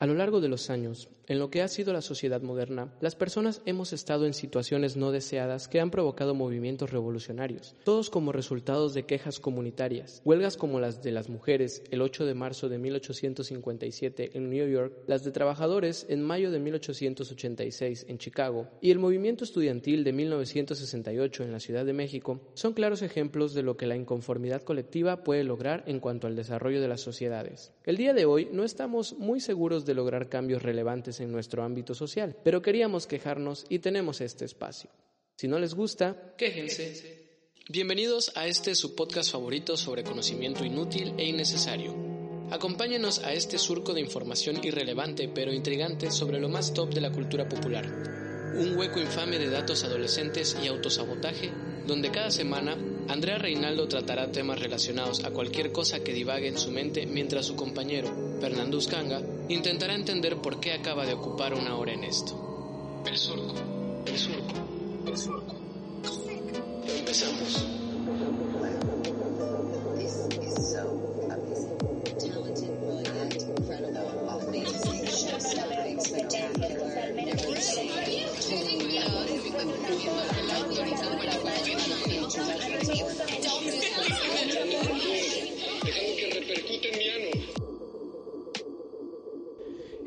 A lo largo de los años, en lo que ha sido la sociedad moderna, las personas hemos estado en situaciones no deseadas que han provocado movimientos revolucionarios, todos como resultados de quejas comunitarias, huelgas como las de las mujeres el 8 de marzo de 1857 en New York, las de trabajadores en mayo de 1886 en Chicago y el movimiento estudiantil de 1968 en la Ciudad de México, son claros ejemplos de lo que la inconformidad colectiva puede lograr en cuanto al desarrollo de las sociedades. El día de hoy no estamos muy seguros de lograr cambios relevantes en nuestro ámbito social, pero queríamos quejarnos y tenemos este espacio. Si no les gusta, quéjense. Bienvenidos a este su podcast favorito sobre conocimiento inútil e innecesario. Acompáñenos a este surco de información irrelevante pero intrigante sobre lo más top de la cultura popular. Un hueco infame de datos adolescentes y autosabotaje, donde cada semana Andrea Reinaldo tratará temas relacionados a cualquier cosa que divague en su mente mientras su compañero, Fernando Uscanga, intentará entender por qué acaba de ocupar una hora en esto. El surco, el surco, el surco. Empezamos.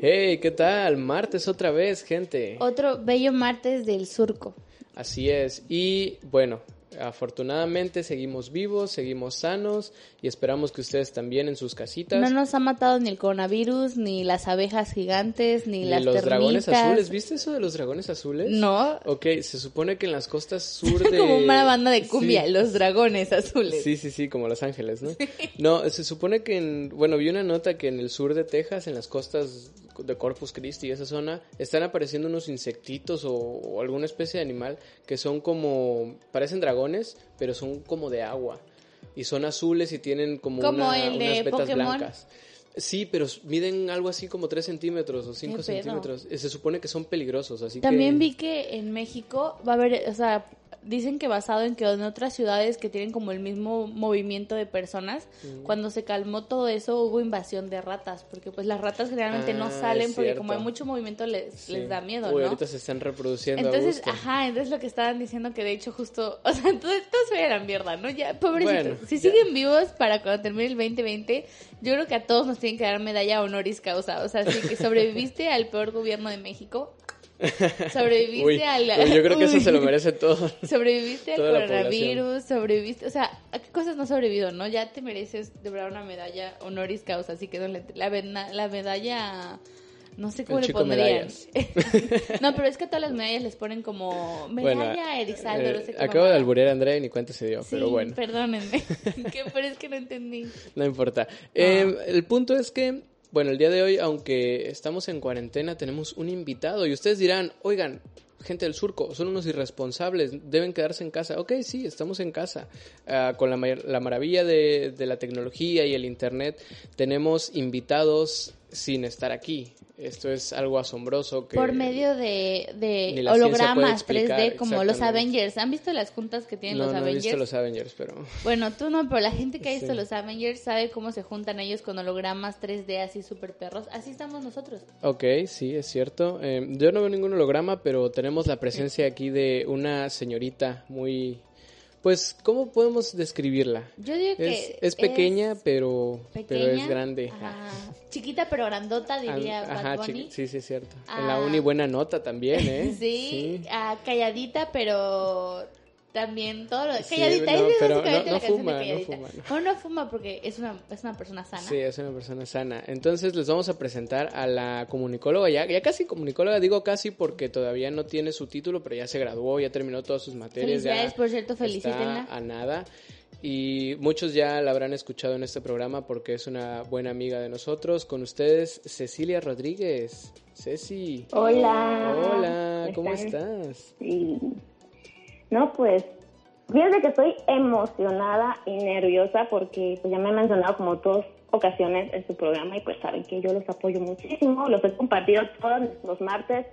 Hey, ¿qué tal? Martes otra vez, gente. Otro bello martes del surco. Así es. Y bueno, afortunadamente seguimos vivos, seguimos sanos y esperamos que ustedes también en sus casitas. No nos ha matado ni el coronavirus, ni las abejas gigantes, ni, Ni las los dragones azules. ¿Viste eso de los dragones azules? No. Ok, se supone que en las costas sur de... Como una banda de cumbia, Sí. los dragones azules. Sí, sí, sí, como Los Ángeles, ¿no? No, se supone que en, bueno, vi una nota que en el sur de Texas, en las costas de Corpus Christi y esa zona, están apareciendo unos insectitos o, o alguna especie de animal que son como, parecen dragones, pero son como de agua. Y son azules y tienen como, Como una- el de unas vetas Pokémon. blancas. Sí, pero miden algo así como 3 centímetros o 5 pedo? centímetros. Eh, Se supone que son peligrosos, así También que... vi que en México va a haber, o sea, dicen que basado en que en otras ciudades que tienen como el mismo movimiento de personas, cuando se calmó todo eso hubo invasión de ratas, porque pues las ratas generalmente no Ah, salen porque como hay mucho movimiento les, Sí. les da miedo, Uy, ¿no? ahorita se están reproduciendo Entonces, ajá, entonces lo que estaban diciendo que de hecho justo, o sea, todo esto se la mierda, ¿no? Ya, pobrecitos. Bueno, si ya. siguen vivos para cuando termine el 2020, yo creo que a todos nos tienen que dar medalla honoris causa. O sea, si que sobreviviste al peor gobierno de México, sobreviviste Uy, al... uy, yo creo que eso se lo merece todo. Sobreviviste al coronavirus, sobreviviste, o sea, ¿a qué cosas no has sobrevivido, no? Ya te mereces de verdad una medalla honoris causa, así que la, la medalla, no sé cómo El le pondrían. no, pero es que a todas las medallas les ponen como medalla Erizaldo, eh, no sé acabo de alburear a Andrea y ni cuenta se dio, Sí, pero bueno, perdónenme, que, pero es que no entendí. no importa. Eh, el punto es que, bueno, el día de hoy, aunque estamos en cuarentena, tenemos un invitado y ustedes dirán, oigan, gente del surco, son unos irresponsables, deben quedarse en casa. Ok, sí, estamos en casa. Ah, con la, la maravilla de, de la tecnología y el Internet, tenemos invitados sin estar aquí. Esto es algo asombroso. Que, Por medio de, de hologramas explicar, 3D como los. Avengers. ¿Han visto las juntas que tienen No, los no he Avengers? visto los Avengers, pero... Bueno, tú no, pero la gente que ha visto Sí. los Avengers sabe cómo se juntan ellos con hologramas 3D así súper perros. Así estamos nosotros. Ok, sí, es cierto. Eh, yo no veo ningún holograma, pero tenemos la presencia aquí de una señorita muy... Pues, ¿cómo podemos describirla? Yo digo que Es, es pequeña, pero, pequeña, pero es grande. ajá, chiquita pero grandota, diría Ah, Bad Ajá, Bunny. sí, sí, es cierto. En Ah. la uni buena nota también, ¿eh? Sí, ah, calladita, pero también todo lo Sí, calladita. no, es pero básicamente no- la no canción fuma, de no fuma, no. Bueno, fuma porque es una, es una persona sana. Sí, es una persona sana. Entonces les vamos a presentar a la comunicóloga, ya, ya casi comunicóloga, digo casi porque todavía no tiene su título, pero ya se graduó, ya terminó todas sus materias. ya Felicidades, por cierto, está felicítenla. a nada. y muchos ya la habrán escuchado en este programa porque es una buena amiga de nosotros. Con ustedes, Cecilia Rodríguez. Ceci. Hola. Hola, ¿cómo estás? Sí. No, pues, fíjate que estoy emocionada y nerviosa porque pues ya me han mencionado como dos ocasiones en su programa y pues saben que yo los apoyo muchísimo, los he compartido todos los martes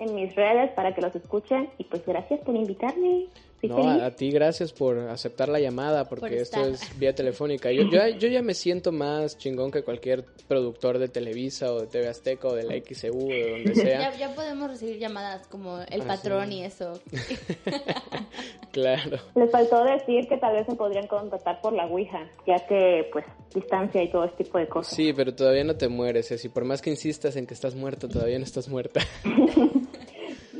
en mis redes para que los escuchen y pues gracias por invitarme. No, a, ti gracias por aceptar la llamada porque esto es vía telefónica. Yo, yo, ya me siento más chingón que cualquier productor de Televisa o de TV Azteca o de la XEU o de donde sea. Ya, podemos recibir llamadas como el ah, patrón y eso. claro. Les faltó decir que tal vez se podrían contactar por la Ouija, ya que pues distancia y todo este tipo de cosas. Sí, pero todavía no te mueres, y por más que insistas en que estás muerto, todavía no estás muerta.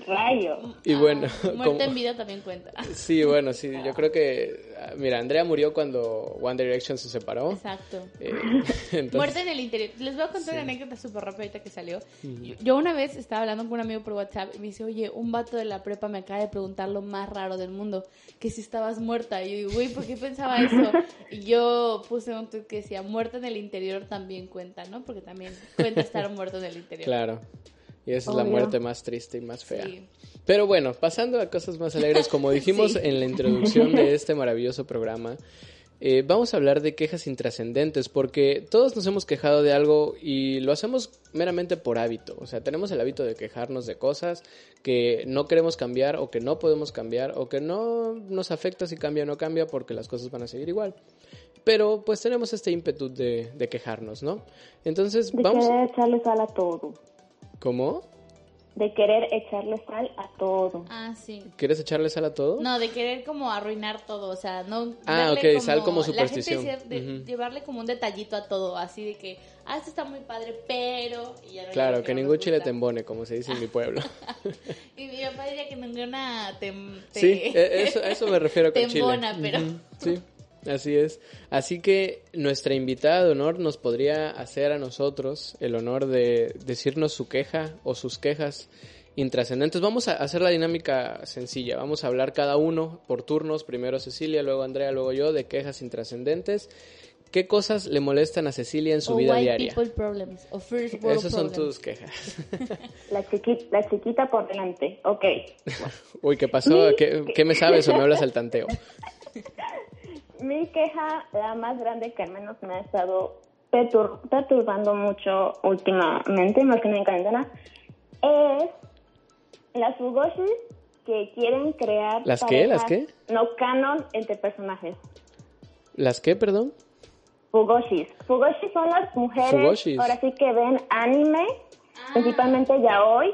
rayo. Y bueno. Ah, muerte en vida también cuenta. Sí, bueno, sí, yo creo que. Mira, Andrea murió cuando One Direction se separó. Exacto. Eh, muerte en el interior. Les voy a contar una anécdota súper rápida que salió. Yo una vez estaba hablando con un amigo por WhatsApp y me dice, oye, un vato de la prepa me acaba de preguntar lo más raro del mundo, que si estabas muerta. Y yo digo, güey, ¿por qué pensaba eso? Y yo puse un tweet que decía, muerte en el interior también cuenta, ¿no? Porque también cuenta estar muerto en el interior. Claro. Y esa es la muerte más triste y más fea. Pero bueno, pasando a cosas más alegres, como dijimos en la introducción de este maravilloso programa, eh, vamos a hablar de quejas intrascendentes, porque todos nos hemos quejado de algo y lo hacemos meramente por hábito. O sea, tenemos el hábito de quejarnos de cosas que no queremos cambiar o que no podemos cambiar o que no nos afecta si cambia o no cambia porque las cosas van a seguir igual. Pero pues tenemos este ímpetu de, de quejarnos, ¿no? Entonces vamos... a echarle sal a todo. ¿Cómo? De querer echarle sal a todo. Ah, sí. ¿Quieres echarle sal a todo? No, de querer como arruinar todo, o sea, no... Ah, ok, sal como superstición. La gente de, llevarle como un detallito a todo, así de que, ah, esto está muy padre, pero... claro, que, ningún chile te embone, como se dice en mi pueblo. y mi papá diría que ninguna tem, Sí, e, eso, eso me refiero con chile. Tembona, pero... Sí. Así es. Así que nuestra invitada de honor nos podría hacer a nosotros el honor de decirnos su queja o sus quejas intrascendentes. Vamos a hacer la dinámica sencilla. Vamos a hablar cada uno por turnos. Primero Cecilia, luego Andrea, luego yo, de quejas intrascendentes. ¿Qué cosas le molestan a Cecilia en su vida diaria? Problems, Esas son tus quejas. La chiquita, la chiquita por delante. Ok. Uy, ¿qué pasó? ¿Qué, ¿Qué, me sabes o me hablas al tanteo? mi queja, la más grande que al menos me ha estado perturbando mucho últimamente, más que en cuarentena, es las fugoshis que quieren crear. ¿Las qué? ¿Las qué? No canon entre personajes. ¿Las qué, perdón? Fugoshis. Fugoshis son las mujeres, ahora sí que ven anime, ah. principalmente ya hoy,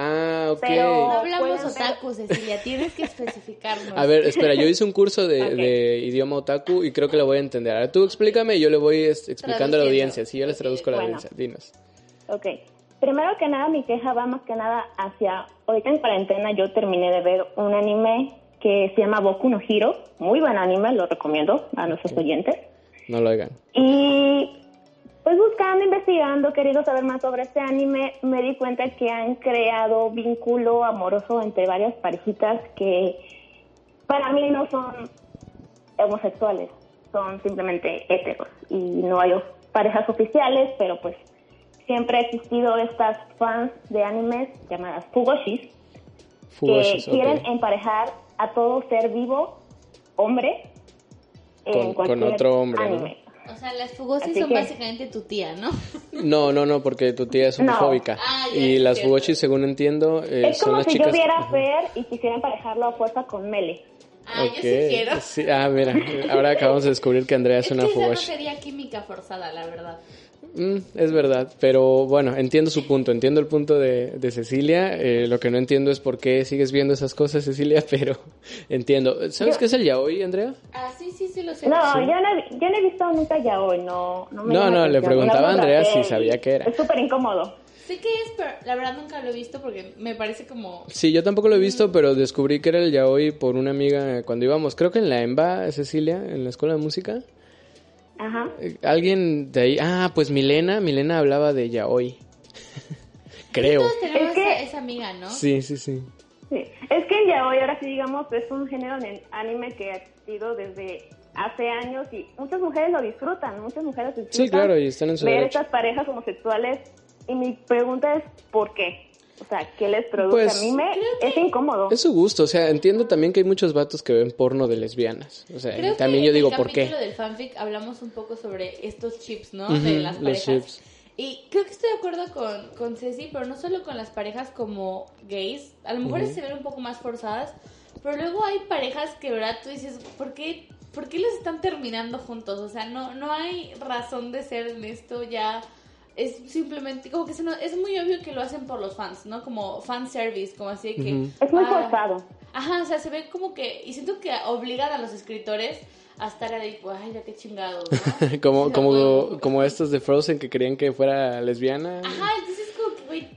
Ah, ok. Pero no hablamos otaku, Cecilia, tienes que especificarnos. A ver, espera, yo hice un curso de, idioma otaku y creo que lo voy a entender. Ahora tú explícame y yo le voy explicando a la audiencia. Sí, yo les traduzco a la audiencia. Dinos. Ok. Primero que nada, mi queja va más que nada hacia... Ahorita en cuarentena yo terminé de ver un anime que se llama Boku no Hiro. Muy buen anime, lo recomiendo a nuestros oyentes. No lo oigan. Y pues buscando, investigando, queriendo saber más sobre este anime, me di cuenta que han creado vínculo amoroso entre varias parejitas que para mí no son homosexuales, son simplemente heteros. Y no hay parejas oficiales, pero pues siempre ha existido estas fans de animes llamadas fugoshis, que quieren emparejar a todo ser vivo, hombre, con, con otro hombre, anime. O sea, las fugosis son básicamente tu tía, ¿no? No, no, no, porque tu tía es homofóbica. Ah, y las fugoshis, según entiendo, eh, es como si yo viera a Fer y quisiera emparejarlo a fuerza con Mele. Ah, yo sí quiero. ah, mira, ahora acabamos de descubrir que Andrea es, es una que fugoshi. no sería química forzada, la verdad. Mm, es verdad, pero bueno, entiendo su punto, entiendo el punto de, de Cecilia. Eh, lo que no entiendo es por qué sigues viendo esas cosas, Cecilia, pero entiendo. ¿Sabes qué es el yaoi, Andrea? Ah, sí, sí, sí, lo sé. No, yo, no yo no he visto nunca yaoi, no. No, no, no le preguntaba a Andrea si sabía qué era. Es súper incómodo. Sé que es, pero la verdad nunca lo he visto porque me parece como... Sí, yo tampoco lo he visto, pero descubrí que era el yaoi por una amiga cuando íbamos, creo que en la EMBA, Cecilia, en la escuela de música. Ajá. Alguien de ahí. Ah, pues Milena. Milena hablaba de ella hoy. Creo. Todos tenemos que... esa, amiga, ¿no? Sí, sí, sí. Es que ya hoy, ahora sí digamos, es un género de anime que ha existido desde hace años y muchas mujeres lo disfrutan, muchas mujeres disfrutan Sí, claro, y están en su ver derecho. estas parejas homosexuales y mi pregunta es ¿por qué? O sea, ¿qué les produce? Pues, a mí me es incómodo. Es su gusto, o sea, entiendo también que hay muchos vatos que ven porno de lesbianas. O sea, Creo también que yo en digo, el ¿por qué? capítulo del fanfic hablamos un poco sobre estos chips, ¿no? De las los parejas. chips. Y creo que estoy de acuerdo con, con Ceci, pero no solo con las parejas como gays. A lo mejor se ven un poco más forzadas, pero luego hay parejas que, ¿verdad? Tú dices, ¿por qué, ¿por qué los están terminando juntos? O sea, no, no hay razón de ser en esto ya. Es simplemente, como que se no- es muy obvio que lo hacen por los fans, ¿no? Como fan service, como así de que... Es muy ah, forzado. Ajá, o sea, se ve como que, y siento que obligan a los escritores a estar ahí, pues, ay, ya qué chingado, ¿no? como, Sí, como, huevo. como estos de Frozen que querían que fuera lesbiana. Ajá, entonces es como que, güey,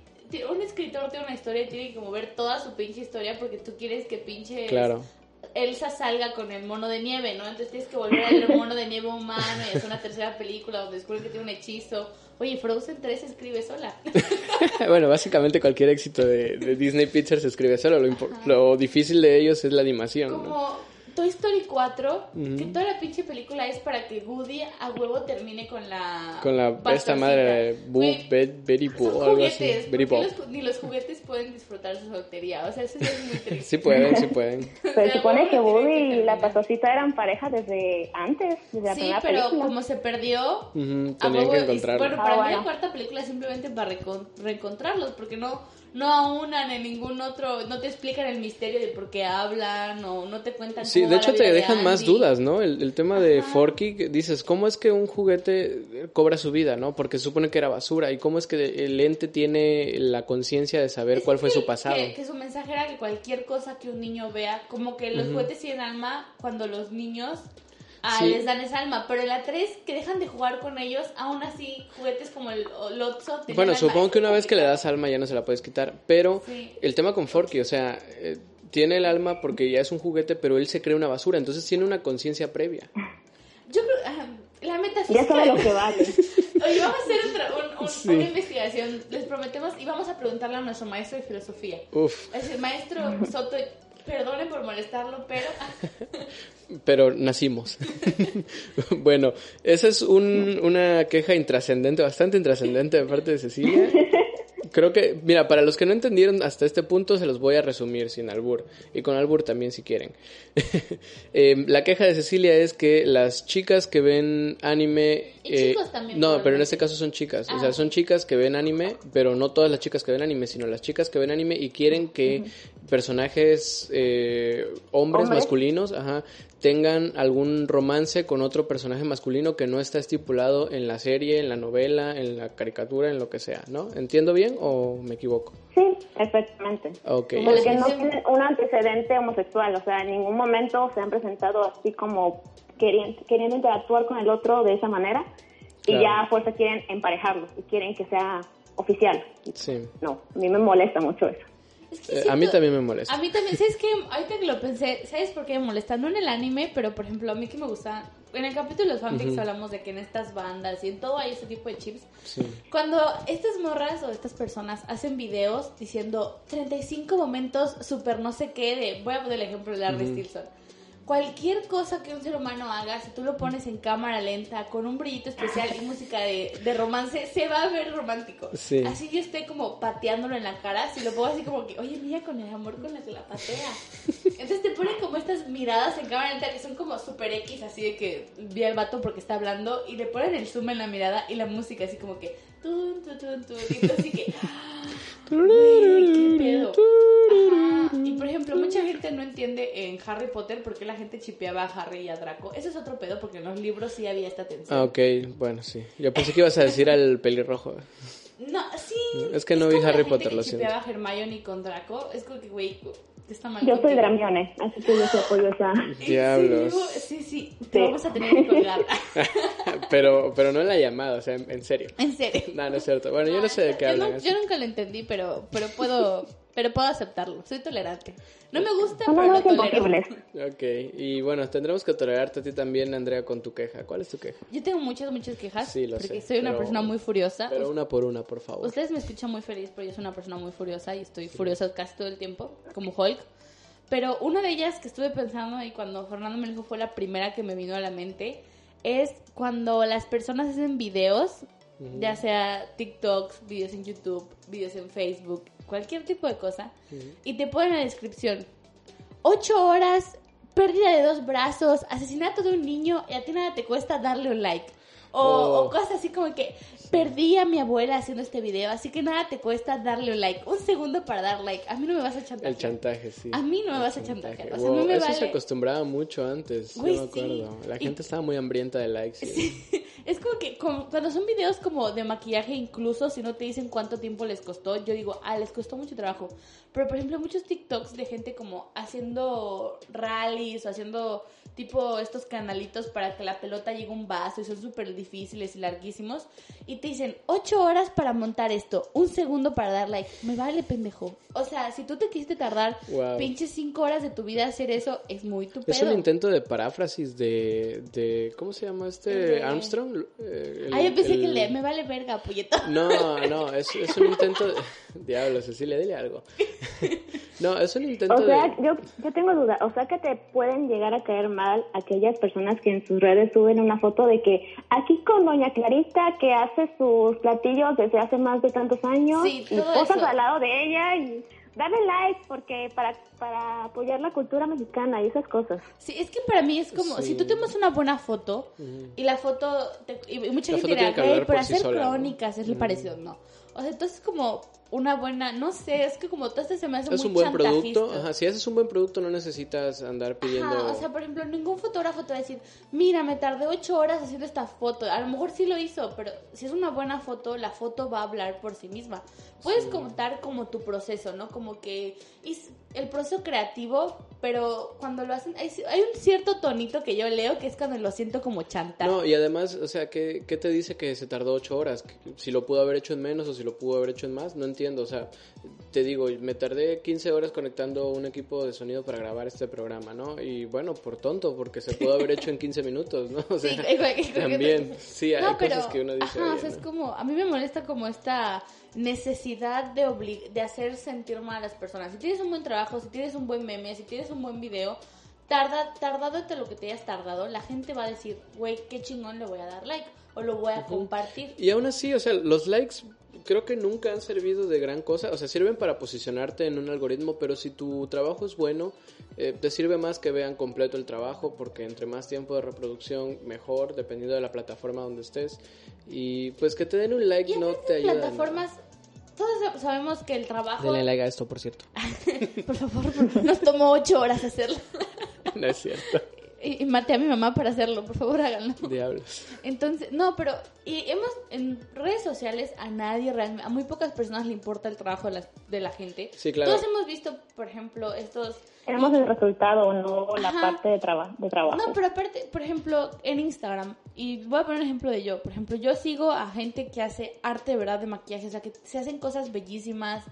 un escritor tiene una historia y tiene que como ver toda su pinche historia porque tú quieres que pinche Claro. Elsa salga con el mono de nieve, ¿no? Entonces tienes que volver a ver el mono de nieve humano y hacer una tercera película donde descubren que tiene un hechizo. Oye, Frozen 3 se escribe sola. bueno, básicamente cualquier éxito de, de Disney Pictures se escribe solo. Lo, difícil de ellos es la animación. ¿no? Toy Story 4, Ujú. que toda la pinche película es para que Woody a huevo termine con la... Con la esta pastorcita. madre Boo, Betty Boo algo así. juguetes, Betty ¿por qué Boop. los ni los juguetes pueden disfrutar su soltería. O sea, eso es muy triste. Sí pueden, sí pueden. Se supone que Woody y la pasosita eran pareja desde antes, desde la Sí, primera pero película. como se perdió, Ujú, a tenían huevo- que encontrarlo. Bueno, Ah, para mí bueno. la cuarta película es simplemente para reencontrarlos, porque no, no aunan en ningún otro, no te explican el misterio de por qué hablan, o no te cuentan Sí, cómo de hecho te de dejan más dudas, ¿no? El, el tema de. Forky, dices, ¿cómo es que un juguete cobra su vida, no? Porque se supone que era basura. ¿Y cómo es que el ente tiene la conciencia de saber Es cuál fue que- su pasado? Que, que su mensaje era que cualquier cosa que un niño vea, como que los juguetes tienen alma cuando los niños ah, Sí. les dan esa alma. Pero en la 3, que dejan de jugar con ellos, aún así, juguetes como el Lotso. Bueno, supongo que una vez que le das alma ya no se la puedes quitar. Pero Sí. el tema con Forky, o sea, eh, tiene el alma porque ya es un juguete, pero él se cree una basura. Entonces tiene una conciencia previa. Yo creo, ah, la metafísica. Ya sabe lo que vale. Oye, vamos a hacer otra- un- un- Sí. una investigación, les prometemos, y vamos a preguntarle a nuestro maestro de filosofía. Uf, Es el maestro Soto, perdone por molestarlo, pero pero nacimos. bueno, esa es un- una queja intrascendente, bastante intrascendente de parte de Cecilia. Creo que, mira, para los que no entendieron hasta este punto, se los voy a resumir sin albur. Y con albur también si quieren. Eh, la queja de Cecilia es que las chicas que ven anime... Y eh, chicos también, No, pero en este caso son chicas. O Ah. sea, son chicas que ven anime, pero no todas las chicas que ven anime, sino las chicas que ven anime y quieren que personajes eh, hombres, Hombres. masculinos, ajá, tengan algún romance con otro personaje masculino que no está estipulado en la serie, en la novela, en la caricatura, en lo que sea, ¿no? ¿Entiendo bien o me equivoco? Sí, perfectamente. Porque no tienen un antecedente homosexual, o sea, en ningún momento se han presentado así como queriendo, queriendo interactuar con el otro de esa manera y Claro. ya a fuerza quieren emparejarlos y quieren que sea oficial. Sí. No, a mí me molesta mucho eso. Es que Eh, a mí también me molesta. A mí también, ¿sabes qué? Ahorita que lo pensé, ¿sabes por qué me molesta? No en el anime, pero por ejemplo, a mí que me gusta. En el capítulo de los fanfics hablamos de que en estas bandas y en todo hay ese tipo de chips. Sí. Cuando estas morras o estas personas hacen videos diciendo 35 momentos super no sé qué de. Voy a poner el ejemplo de Larry Stilson. Cualquier cosa que un ser humano haga, si tú lo pones en cámara lenta, con un brillito especial y música de, de romance, se va a ver romántico. Sí. Así yo estoy como pateándolo en la cara, si lo pongo así como que, oye, mira con el amor con la que la patea. Entonces te ponen como estas miradas en cámara lenta que son como super X, así de que vi al vato porque está hablando, y le ponen el zoom en la mirada y la música así como que, tun, tun, tun, tun, y tú así que, güey, qué pedo. Ajá. Y por ejemplo, mucha gente no entiende en Harry Potter por qué la gente chipeaba a Harry y a Draco. Eso es otro pedo porque en los libros sí había esta tensión. Ah, ok, bueno, sí. Yo pensé que ibas a decir al pelirrojo. No, sí. Es que no vi como Harry Potter, lo siento. a Hermione con Draco. Es como que, güey, está mal. Yo soy. Dramione, así que yo sí apoyo esa... ¿En Diablos. Sí, sí. Te Sí. vamos a tener que colgar. pero, pero no en la llamada, o sea, en, en serio. en serio. No, no es cierto. Bueno, yo no sé de qué yo, hablan. no- yo nunca lo entendí, pero, pero puedo, pero puedo aceptarlo. Soy tolerante. No me gusta, Son pero lo unos tolero. imposibles. Ok, y bueno, tendremos que tolerarte a ti también, Andrea, con tu queja. ¿Cuál es tu queja? Yo tengo muchas, muchas quejas. Sí, lo porque sé, soy una pero- persona muy furiosa. Pero una por una, por favor. Ustedes me escuchan muy feliz, pero yo soy una persona muy furiosa y estoy furiosa casi todo el tiempo, como Hulk. Pero una de ellas que estuve pensando y cuando Fernando me dijo fue la primera que me vino a la mente, es cuando las personas hacen videos, ya sea TikToks, videos en YouTube, videos en Facebook, cualquier tipo de cosa, y te ponen en la descripción, ocho horas, pérdida de dos brazos, asesinato de un niño, y a ti nada te cuesta darle un like. O, Oh. o cosas así como que perdí a mi abuela haciendo este video, así que nada te cuesta darle un like. Un segundo para dar like. A mí no me vas a chantajear. El chantaje, sí. A mí no me El vas a chantaje. chantajear. O sea, a Wow, me Eso se vale- acostumbraba mucho antes, Güey, yo me sí. acuerdo. La Y- gente estaba muy hambrienta de likes. sí. Es como que como- cuando son videos como de maquillaje, incluso si no te dicen cuánto tiempo les costó, yo digo, ah, les costó mucho trabajo. Pero por ejemplo, muchos TikToks de gente como haciendo rallies o haciendo tipo estos canalitos para que la pelota llegue a un vaso y son súper difíciles y larguísimos. Y te dicen, ocho horas para montar esto, un segundo para dar like. Me vale, pendejo. O sea, si tú te quisiste tardar Wow. pinches cinco horas de tu vida hacer eso, es muy tu Es un intento de paráfrasis de, de ¿cómo se llama este? De- Armstrong. Eh, el- Ah, yo pensé que le me vale verga, puñeto. No, no, es, es un intento de... Diablo, Cecilia, dile algo. No, es un intento O sea, de... yo, yo tengo duda. O sea, que te pueden llegar a caer mal aquellas personas que en sus redes suben una foto de que aquí con Doña Clarita que hace sus platillos desde hace más de tantos años Sí, y eso. al lado de ella y darle like porque para, para apoyar la cultura mexicana y esas cosas. Sí, es que para mí es como, Sí. si tú tomas una buena foto y la foto, te- y mucha La gente dirá, "Hey, pero por sí hacer ¿no?" crónicas es lo parecido, no. O sea, entonces como una buena, no sé, es que como todo se me hace Es muy un buen producto. Ajá, si haces un buen producto no necesitas andar pidiendo... Ajá, o sea, por ejemplo, ningún fotógrafo te va a decir, mira, me tardé ocho horas haciendo esta foto. A lo mejor sí lo hizo, pero si es una buena foto, la foto va a hablar por sí misma. Puedes contar como tu proceso, ¿no? Como que es el proceso creativo, pero cuando lo hacen, hay, hay un cierto tonito que yo leo que es cuando lo siento como chantaje. No, y además, o sea, ¿qué, ¿qué te dice que se tardó ocho horas? Si lo pudo haber hecho en menos o si lo pudo haber hecho en más, no entiendo. O sea, te digo, me tardé 15 horas conectando un equipo de sonido para grabar este programa, ¿no? Y bueno, por tonto, porque se pudo haber hecho en 15 minutos, ¿no? O sea, Sí, también, sí, hay No, pero, cosas que uno dice. ajá, o "Oye, sea, es ¿no?". como, a mí me molesta como esta necesidad de obli- de hacer sentir mal a las personas. Si tienes un buen trabajo, si tienes un buen meme, si tienes un buen video, tarda, tardado entre lo que te hayas tardado, la gente va a decir, güey, qué chingón le voy a dar like o lo voy a compartir. Y aún así, o sea, los likes creo que nunca han servido de gran cosa. O sea, sirven para posicionarte en un algoritmo, pero si tu trabajo es bueno, eh, te sirve más que vean completo el trabajo, porque entre más tiempo de reproducción, mejor, dependiendo de la plataforma donde estés. Y pues que te den un like Y no te ayuda. en plataformas, todos sabemos que el trabajo... Denle like a esto, por cierto. Por favor, por- nos tomó ocho horas hacerlo. no es cierto. Y, y maté a mi mamá para hacerlo, por favor háganlo. Diablos. Entonces, no, pero y hemos en redes sociales a nadie realmente, a muy pocas personas le importa el trabajo de la, de la gente. Sí, claro. Todos hemos visto, por ejemplo, estos... Tenemos el resultado, no la Ajá. parte de, traba- de trabajo. No, pero aparte, por ejemplo, en Instagram, y voy a poner un ejemplo de yo, por ejemplo, yo sigo a gente que hace arte de verdad de maquillaje, o sea, que se hacen cosas bellísimas,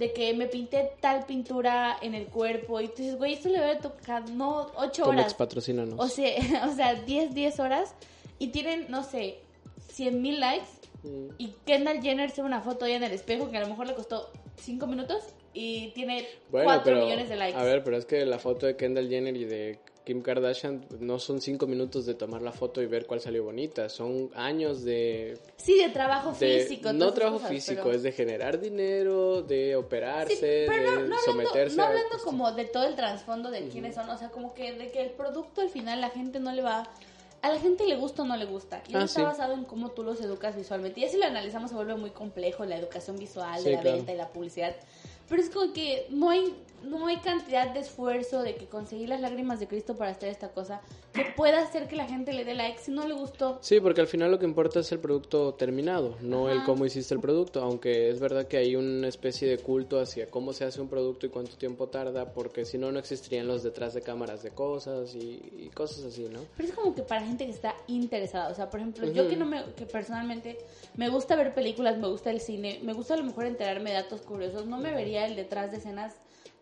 de que me pinté tal pintura en el cuerpo, y tú dices, güey, esto le voy a tocar, no, ocho Comex, horas. patrocínanos. O sea, o sea 10, 10 horas y tienen, no sé, 100 mil likes Mm. y Kendall Jenner sube una foto ahí en el espejo que a lo mejor le costó 5 minutos y tiene 4 millones de likes. A ver, pero es que la foto de Kendall Jenner y de Kim Kardashian no son cinco minutos de tomar la foto y ver cuál salió bonita. Son años de. Sí, de trabajo de- físico. no trabajo cosas, físico, pero- es de generar dinero, de operarse, Sí, pero no, de no hablando, someterse no a- hablando como de todo el trasfondo de quiénes son, o sea, como que de que el producto al final la gente no le va... A la gente le gusta o no le gusta. Y Ah, eso está sí. basado en cómo tú los educas visualmente. Y ya si lo analizamos se vuelve muy complejo la educación visual Sí, de la claro. venta y la publicidad. Pero es como que no hay, no hay cantidad de esfuerzo de que conseguir las lágrimas de Cristo para hacer esta cosa que pueda hacer que la gente le dé like si no le gustó. Sí, porque al final lo que importa es el producto terminado, no el cómo hiciste el producto, aunque es verdad que hay una especie de culto hacia cómo se hace un producto y cuánto tiempo tarda, porque si no, no existirían los detrás de cámaras de cosas y, y cosas así, ¿no? Pero es como que para gente que está interesada. O sea, por ejemplo, yo que no me, que personalmente me gusta ver películas, me gusta el cine, me gusta a lo mejor enterarme de datos curiosos, no me vería el detrás de escenas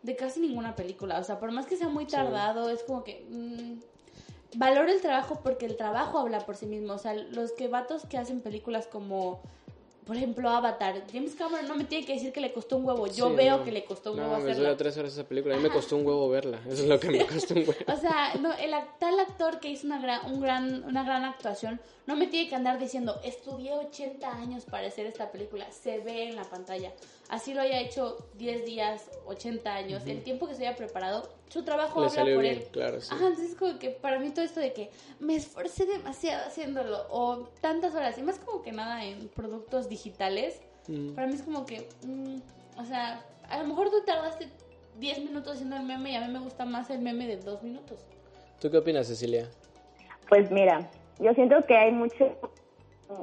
de casi ninguna película. O sea, por más que sea muy tardado, es como que mm, valoro el trabajo porque el trabajo habla por sí mismo. O sea, los que vatos que hacen películas como por ejemplo, Avatar. James Cameron no me tiene que decir que le costó un huevo. Yo Sí, veo no. que le costó un no, huevo me hacerla. dura tres horas esa película. A mí me costó un huevo verla. Eso es lo que me costó un huevo. O sea, no, el tal actor que hizo una gran, un gran, una gran actuación no me tiene que andar diciendo, estudié 80 años para hacer esta película. Se ve en la pantalla. Así lo haya hecho 10 días, 80 años, el tiempo que se haya preparado, su trabajo Le habla salió por bien, él. claro, sí. Ajá, entonces como que para mí todo esto de que me esforcé demasiado haciéndolo o tantas horas y más como que nada en productos digitales, Mm. para mí es como que, mm, o sea, a lo mejor tú tardaste 10 minutos haciendo el meme y a mí me gusta más el meme de 2 minutos. ¿Tú qué opinas, Cecilia? Pues mira, yo siento que hay mucho,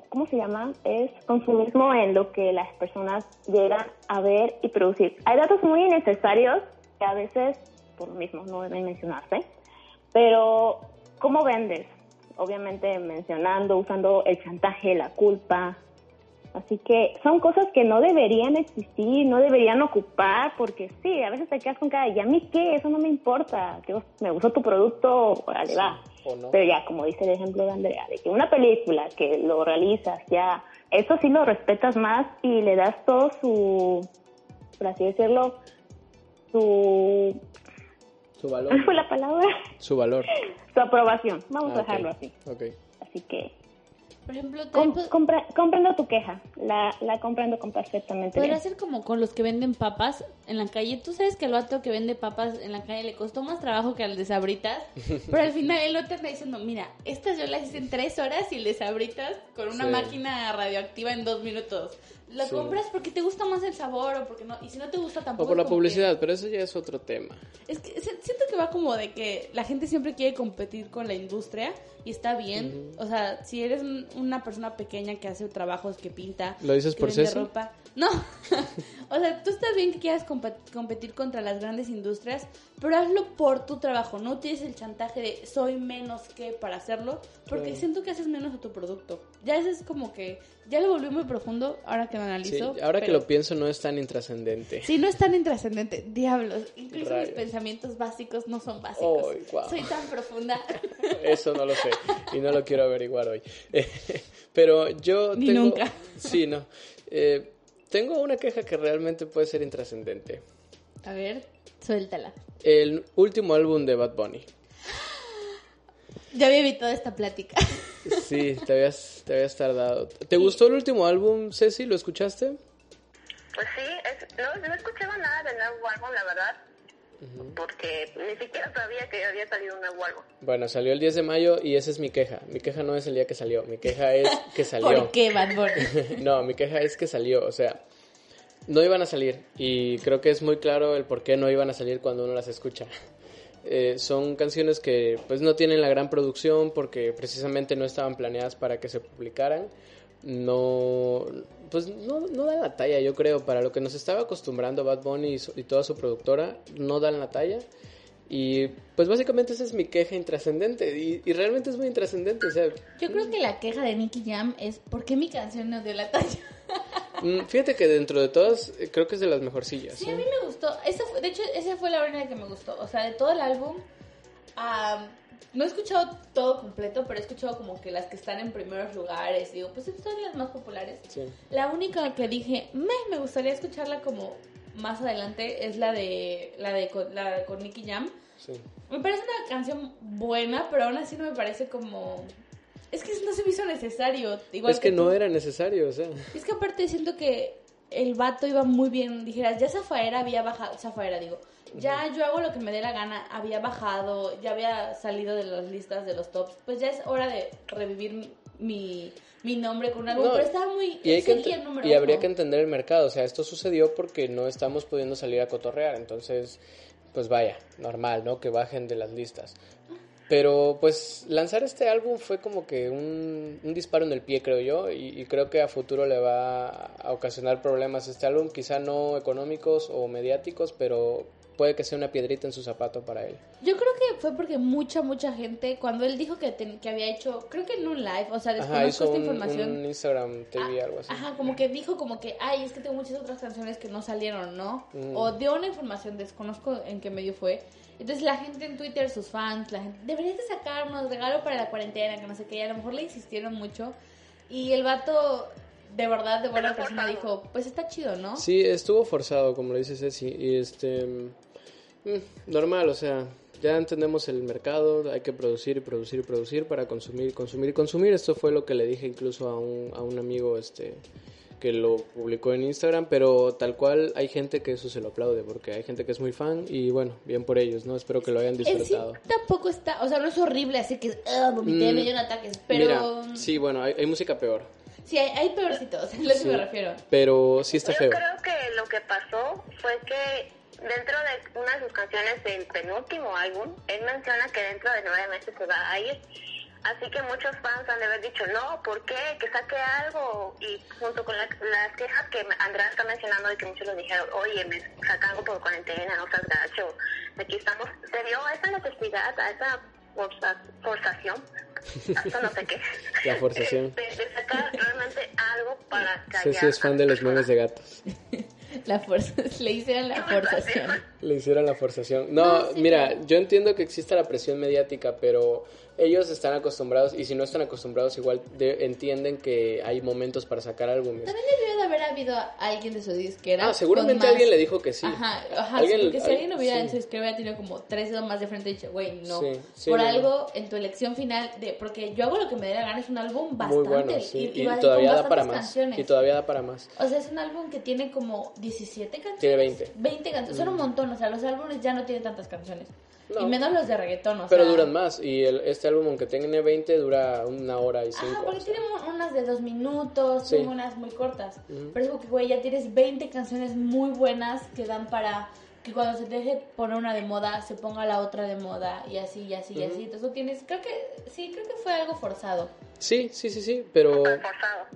¿cómo se llama? Es consumismo en lo que las personas llegan a ver y producir. Hay datos muy innecesarios que a veces, por lo mismo, no deben mencionarse, pero ¿cómo vendes? Obviamente mencionando, usando el chantaje, la culpa. Así que son cosas que no deberían existir, no deberían ocupar, porque sí, a veces te quedas con cara, ¿y a mí qué? Eso no me importa. Me gustó tu producto, órale, va. ¿O no? Pero ya, como dice el ejemplo de Andrea, de que una película que lo realizas ya, eso sí lo respetas más y le das todo su, por así decirlo, su, Su valor. ¿cuál fue la palabra? Su valor. Su aprobación. Vamos Ah, a ok. dejarlo así. Ok. Así que Por ejemplo, com- compre- comprendo tu queja, la, la comprendo con perfectamente podría ser como con los que venden papas en la calle. Tú sabes que el vato que vende papas en la calle le costó más trabajo que al de Sabritas, pero al final el otro está diciendo, mira, estas yo las hice en 3 horas y el de Sabritas con una Sí. máquina radioactiva en 2 minutos. Lo Sí. compras porque te gusta más el sabor o porque no, y si no te gusta tampoco. O por la como que- publicidad, pero eso ya es otro tema. Es que siento que va como de que la gente siempre quiere competir con la industria y está bien. O sea, si eres un- una persona pequeña que hace trabajos, que pinta, ¿Lo dices que por vende ropa. No. o sea, tú estás bien que quieras competir contra las grandes industrias, pero hazlo por tu trabajo. No utilices el chantaje de soy menos que para hacerlo, porque Claro. siento que haces menos a tu producto. Ya ese es como que ya lo volví muy profundo ahora que lo Sí, analizo. ahora que lo pienso no es tan intrascendente. Sí, no es tan intrascendente. Diablos. Incluso Rayos. mis pensamientos básicos no son básicos. Soy tan profunda. Eso no lo sé y no lo quiero averiguar hoy. Pero yo Ni tengo... nunca. Sí, no. Eh, tengo una queja que realmente puede ser intrascendente. A ver, suéltala. El último álbum de Bad Bunny. Ya había evitado esta plática. Sí, te habías, te habías tardado. ¿Te gustó el último álbum, Ceci? ¿Lo escuchaste? Pues sí, es- no, no he escuchado nada del nuevo álbum, la verdad. Porque ni siquiera sabía que había salido un nuevo álbum. Bueno, salió el 10 de mayo y esa es mi queja. Mi queja no es el día que salió, mi queja es que salió. ¿Por qué, Bad Bunny? no, mi queja es que salió, o sea, no iban a salir y creo que es muy claro el por qué no iban a salir cuando uno las escucha. Eh, son canciones que pues no tienen la gran producción porque precisamente no estaban planeadas para que se publicaran. No, pues no, no dan la talla, yo creo, para lo que nos estaba acostumbrando Bad Bunny y, toda su productora, no dan la talla. Y pues básicamente esa es mi queja intrascendente y, y realmente es muy intrascendente, o sea, Yo creo que la queja de Nicky Jam es ¿por qué mi canción no dio la talla? Mm, Fíjate que dentro de todas, eh, creo que es de las mejorcillas. Sí, ¿eh? a mí me gustó. Esa fue, de hecho, esa fue la única que me gustó. O sea, de todo el álbum, ah, no he escuchado todo completo, pero he escuchado como que las que están en primeros lugares. Digo, pues estas son las más populares. Sí. La única que dije, me, me gustaría escucharla como más adelante es la de la de con, la de con Nicky Jam. Sí. Me parece una canción buena, pero aún así no me parece como es que no se me hizo necesario. Igual es que, no tú. era necesario, o sea. Es que aparte siento que el vato iba muy bien. Dijeras, ya Zafaera había bajado, Zafaera digo, ya yo hago lo que me dé la gana, había bajado, ya había salido de las listas de los tops. Pues ya es hora de revivir mi, mi nombre con un álbum. No, pero estaba muy. Y, hay que y habría que entender el mercado, o sea, esto sucedió porque no estamos pudiendo salir a cotorrear, entonces, pues vaya, normal, ¿no? Que bajen de las listas. Pero pues lanzar este álbum fue como que un, un disparo en el pie, creo yo, y, y creo que a futuro le va a ocasionar problemas este álbum, quizá no económicos o mediáticos, pero puede que sea una piedrita en su zapato para él. Yo creo que fue porque mucha, mucha gente, cuando él dijo que, ten- que había hecho, creo que en un live, o sea, Ajá, desconozco hizo esta un, información. un Instagram TV, Ah, algo así. Ajá, como que dijo como que, ay, es que tengo muchas otras canciones que no salieron, ¿no? Mm. O dio una información, desconozco en qué medio fue. Entonces la gente en Twitter, sus fans, la gente, deberías de sacarnos regalo para la cuarentena, que no sé qué, y a lo mejor le insistieron mucho. Y el vato de verdad, de buena Pero persona forzado. dijo, pues está chido, ¿no? Sí, estuvo forzado, como lo dice Ceci, y este... mm, normal, o sea, ya entendemos el mercado, hay que producir y producir y producir para consumir, consumir y consumir. Esto fue lo que le dije incluso a un, a un amigo este que lo publicó en Instagram, pero tal cual hay gente que eso se lo aplaude, porque hay gente que es muy fan y bueno, bien por ellos, ¿no? Espero que lo hayan En sí disfrutado. tampoco está, o sea, no es horrible, así que vomité, Mm, me dieron ataques, pero Mira, sí, bueno, hay, hay música peor, sí, hay, hay peorcitos, es lo que me refiero. pero sí está Yo feo. creo que lo que pasó fue que dentro de una de sus canciones del penúltimo álbum, él menciona que dentro de nueve meses se va a ir. Así que muchos fans han de haber dicho, no, ¿por qué? Que saque algo. Y junto con la- las quejas que Andrea está mencionando y que muchos le dijeron, oye, me saca algo por cuarentena, no seas gacho. Aquí estamos. Se dio esa necesidad, a esa forza- forzación, no sé qué. La forzación. De, de sacar realmente algo para callar. Ceci es fan de los memes de gatos. La fuerza, le hicieron la forzación. Le hicieron la forzación. No, No, sí, mira, yo entiendo que exista la presión mediática, pero ellos están acostumbrados, y si no están acostumbrados, igual de- entienden que hay momentos para sacar álbumes. También debió de haber habido alguien de su disquera. Ah, seguramente más- alguien le dijo que sí. Ajá, ajá, Alguien- porque si al- alguien hubiera sí. en su disquera hubiera tenido como tres dedos más de frente y dicho, güey, no. Sí, sí, Por no, algo, en tu elección final, de porque yo hago lo que me dé la gana, es un álbum bastante. Muy bueno, sí. y, Y, y va- todavía da para más. canciones. Y todavía da para más. O sea, es un álbum que tiene como 17 canciones. Tiene 20. 20 canciones. Son un montón. O sea, los álbumes ya no tienen tantas canciones. No. Y menos los de reggaetón. O Pero sea, duran más. Y el- este álbum, aunque tiene 20, dura una hora y Ajá, cinco. porque o sea. tienen unas de dos minutos, Sí. unas muy cortas. Pero es como que, güey, ya tienes 20 canciones muy buenas que dan para que cuando se deje poner una de moda, se ponga la otra de moda y así, y así, y así. Entonces tú tienes, creo que, sí, creo que fue algo forzado. Sí, sí, sí, sí. Pero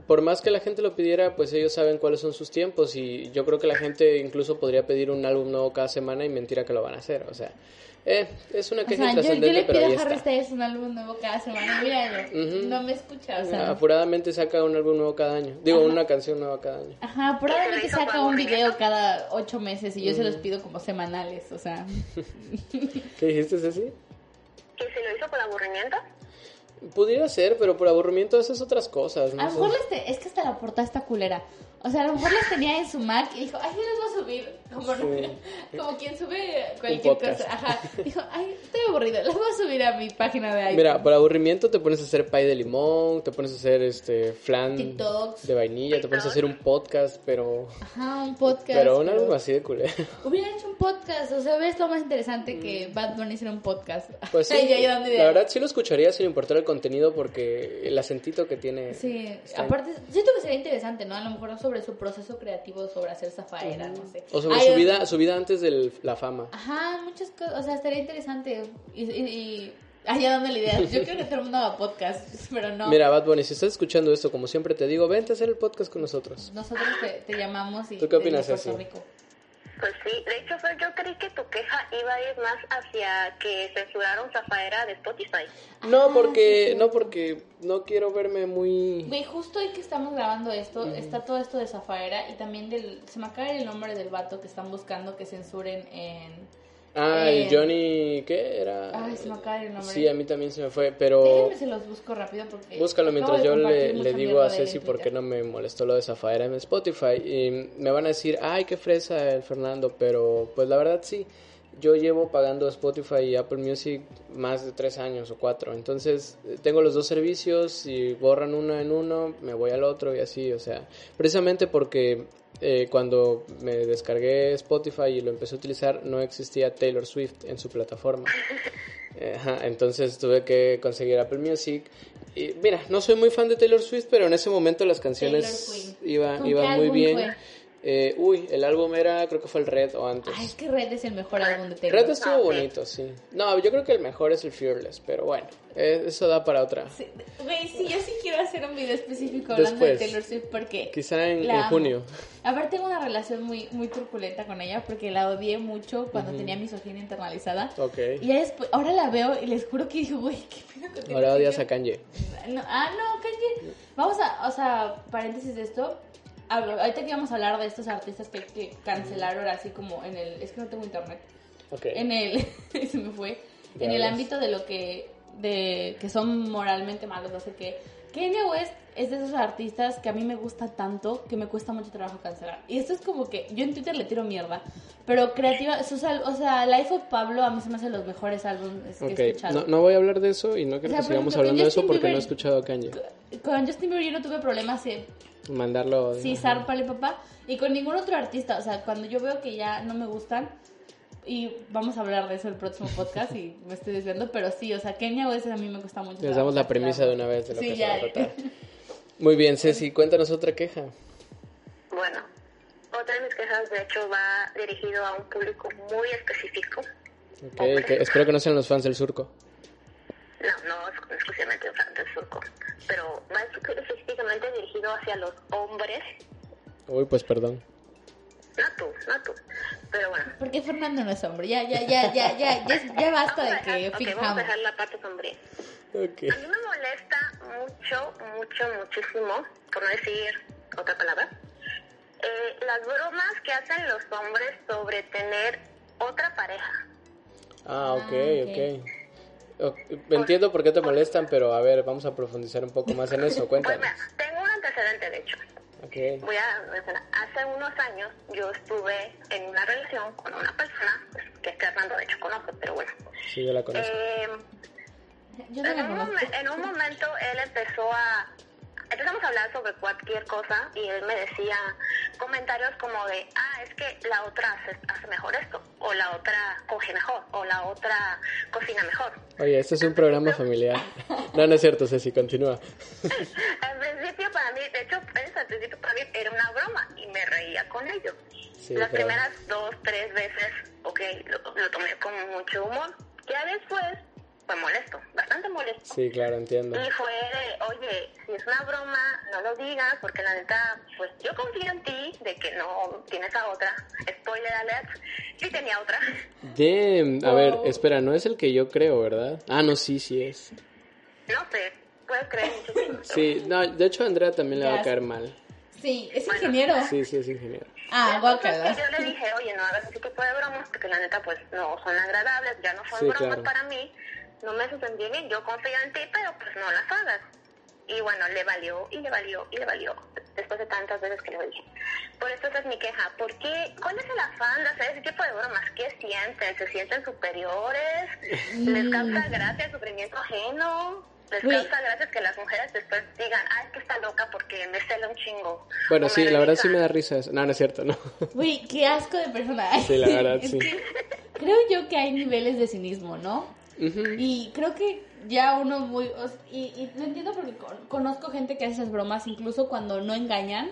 por más que la gente lo pidiera, pues ellos saben cuáles son sus tiempos. Y yo creo que la gente incluso podría pedir un álbum nuevo cada semana y mentira que lo van a hacer. O sea, eh, es una O queja sea, yo, yo le pido a Harry. Styles un álbum nuevo cada semana. Mira, Ujú. no me escucha, o sea. Apuradamente saca un álbum nuevo cada año. Digo, una canción nueva cada año. Ajá, hizo saca un video cada ocho meses y yo se los pido como semanales, o sea. ¿Qué dijiste, Ceci? ¿Que se lo hizo por aburrimiento? Pudiera ser, pero por aburrimiento esas otras cosas. A No lo sé. mejor las te- es que hasta la portada está culera. O sea, a lo mejor las tenía en su Mac y dijo, ay, yo las voy a subir. Como, Sí. como quien sube cualquier cosa. Ajá. Dijo, ay, estoy aburrido, las voy a subir a mi página de iTunes. Mira, por aburrimiento te pones a hacer pay de limón, te pones a hacer este flan TikToks. de vainilla, te pones a hacer un podcast, pero Ajá, un podcast. pero pero- álbum así de culero. Hubiera hecho un podcast, o sea, ves lo más interesante que Bad Bunny hiciera un podcast. Mm. Pues sí, Ay, la verdad sí lo escucharía sin importar el contenido porque el acentito que tiene. Sí, aparte, siento que sería interesante, ¿no? A lo mejor sobre su proceso creativo, sobre hacer zafaera, no sé. O sobre Ay, su vida, su vida antes de la fama. Ajá, muchas cosas, o sea, estaría interesante. Y, y, y- ah, ya dándole ideas. Yo creo que todo el mundo haga podcast, pero no. Mira, Bad Bunny, si estás escuchando esto, como siempre te digo, vente a hacer el podcast con nosotros. Nosotros te, te llamamos y ¿Tú qué opinas, Ceci? Rico. Pues sí, de hecho Fer, yo creí que tu queja iba a ir más hacia que censuraron Zafaera de Spotify. No, Ah, porque sí, sí. no porque no quiero verme muy Güey, justo hoy que estamos grabando esto, está todo esto de Zafaera y también del... Se me acaba el nombre del vato que están buscando que censuren en... Ah, Eh, el Johnny, ¿qué era? Ay, se me acaba el nombre. Sí, a mí también se me fue, pero Déjenme se los busco rápido porque... búscalo mientras yo le, le digo a Ceci por qué no me molestó lo de Zafaera en Spotify. Y me van a decir, ay, qué fresa el Fernando, pero pues la verdad sí. Yo llevo pagando Spotify y Apple Music más de tres años o cuatro. Entonces eh, tengo los dos servicios y borran uno en uno, me voy al otro y así. O sea, precisamente porque eh, cuando me descargué Spotify y lo empecé a utilizar no existía Taylor Swift en su plataforma. Eh, Ajá, entonces tuve que conseguir Apple Music. Y mira, no soy muy fan de Taylor Swift, pero en ese momento las canciones Taylor Queen. iba, ¿Con iban qué muy bien. fue? Eh, uy, el álbum era, creo que fue el Red o antes. Ay, es que Red es el mejor álbum de Taylor. Red estuvo bonito, sí. No, yo creo que el mejor es el Fearless, pero bueno, eh, eso da para otra. Sí, Güey, sí, yo sí quiero hacer un video específico hablando Después. de Taylor Swift porque... Quizá en, la en junio. Aparte tengo una relación muy, muy turbulenta con ella porque la odié mucho cuando tenía misoginia internalizada. Ok. Y ya después, ahora la veo y les juro que digo, güey, qué pedo con Ahora odias Swift?". a Kanye. No, ah, no, Kanye. Vamos a, o sea, paréntesis de esto. Ahorita que íbamos a hablar de estos artistas que, que cancelaron así como en el... Es que no tengo internet. Ok. En el... se me fue. En el ámbito de lo que... De que son moralmente malos, no sé qué. Kanye West es de esos artistas que a mí me gusta tanto que me cuesta mucho trabajo cancelar. Y esto es como que yo en Twitter le tiro mierda, pero creativa, o sea, o sea Life of Pablo a mí se me hace los mejores álbumes que he escuchado. No, no voy a hablar de eso y no quiero O sea, que sigamos ejemplo, hablando de eso porque no he escuchado a Kanye. Con Justin Bieber yo no tuve problemas Mandarlo. sí, zárpale papá, y con ningún otro artista, o sea, cuando yo veo que ya no me gustan, y vamos a hablar de eso el próximo podcast y me estoy desviando, pero sí, o sea, Kenia West a mí me cuesta mucho. Les damos la premisa de una vez de lo Sí, que ya. se va a tratar. Muy bien, Ceci, cuéntanos otra queja. Bueno, otra de mis quejas, de hecho, va dirigido a un público muy específico. Ok, espero que no sean los fans del surco. No, no es exclusivamente del surco, pero va específicamente dirigido hacia los hombres, Uy, pues perdón. no tú, no tú, pero bueno. Porque Fernando no es hombre, ya, ya, ya, ya, ya, ya, ya basta de que dejar- ok, vamos a fijamos. dejar la parte sombría. Ok. A mí me molesta mucho, mucho, muchísimo, por no decir otra palabra, eh, las bromas que hacen los hombres sobre tener otra pareja. Ah, ok, ok. ok. Entiendo por qué te molestan, pero a ver, vamos a profundizar un poco más en eso. Pues Cuéntanos. mira, tengo un antecedente, de hecho. Ok. Voy a mencionar, hace unos años yo estuve en una relación con una persona, pues, que este Hernando de hecho conoce, pero bueno. Sí, yo la conozco. Eh, Yo no en, la un en un momento él empezó a... Empezamos a hablar sobre cualquier cosa y él me decía comentarios como de, ah, es que la otra hace, hace mejor esto, o la otra coge mejor, o la otra cocina mejor. Oye, este es un programa familiar. No, no es cierto, Ceci, continúa. al principio para mí, de hecho, al principio para mí era una broma y me reía con ello. Sí, Las pero- primeras dos, tres veces, ok, lo, lo tomé con mucho humor. Ya después fue molesto, bastante molesto. Sí, claro, entiendo. Y fue de, oye, si es una broma, no lo digas, porque la neta, pues yo confío en ti de que no tienes a otra. Spoiler alert, sí tenía otra. Damn. A ver, Wow. espera, no es el que yo creo, ¿verdad? Ah, no, sí, sí es. No sé, puedes creer mucho. Sí, no, de hecho a Andrea también le va a caer mal. Sí, es Bueno. ingeniero. Sí, sí, es ingeniero. Ah, La cosa es guácala. que yo le dije, oye, no hagas ese tipo de bromas, porque la neta, pues, no son agradables, ya no son Sí, bromas claro. para mí, no me sentí bien, yo confío en ti, pero pues no las hagas. Y bueno, le valió, y le valió, y le valió, después de tantas veces que lo dije. Por eso esa es mi queja, ¿por qué? ¿Cuál es el afán de hacer ese tipo de bromas? ¿Qué sienten? ¿Se sienten superiores? ¿Les causa gracia el sufrimiento ajeno? ¿Les Uy. causa gracia que las mujeres después digan, ay, es que está loca porque me cela un chingo? Bueno, O sí, la verdad sí me da risa eso. No, no es cierto, no. Uy, qué asco de persona. Sí, la verdad, sí. creo yo que hay niveles de cinismo, ¿no? Y creo que ya uno muy... o y, y lo entiendo porque con- conozco gente que hace esas bromas incluso cuando no engañan.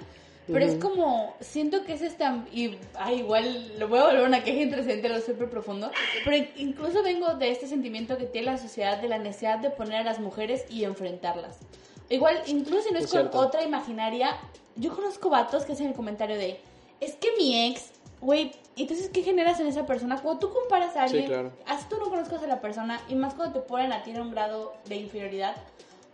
Pero es como, siento que es este... Y ay, igual lo voy a volver una queja intransigente, lo súper profundo. Pero incluso vengo de este sentimiento que tiene la sociedad de la necesidad de poner a las mujeres y enfrentarlas. Igual, incluso si no es, Es con cierto. otra imaginaria, yo conozco vatos que hacen el comentario de, es que mi ex, güey, entonces, ¿qué generas en esa persona? Cuando tú comparas a Sí, alguien, claro. así tú no conozcas a la persona y más cuando te ponen a ti en un grado de inferioridad,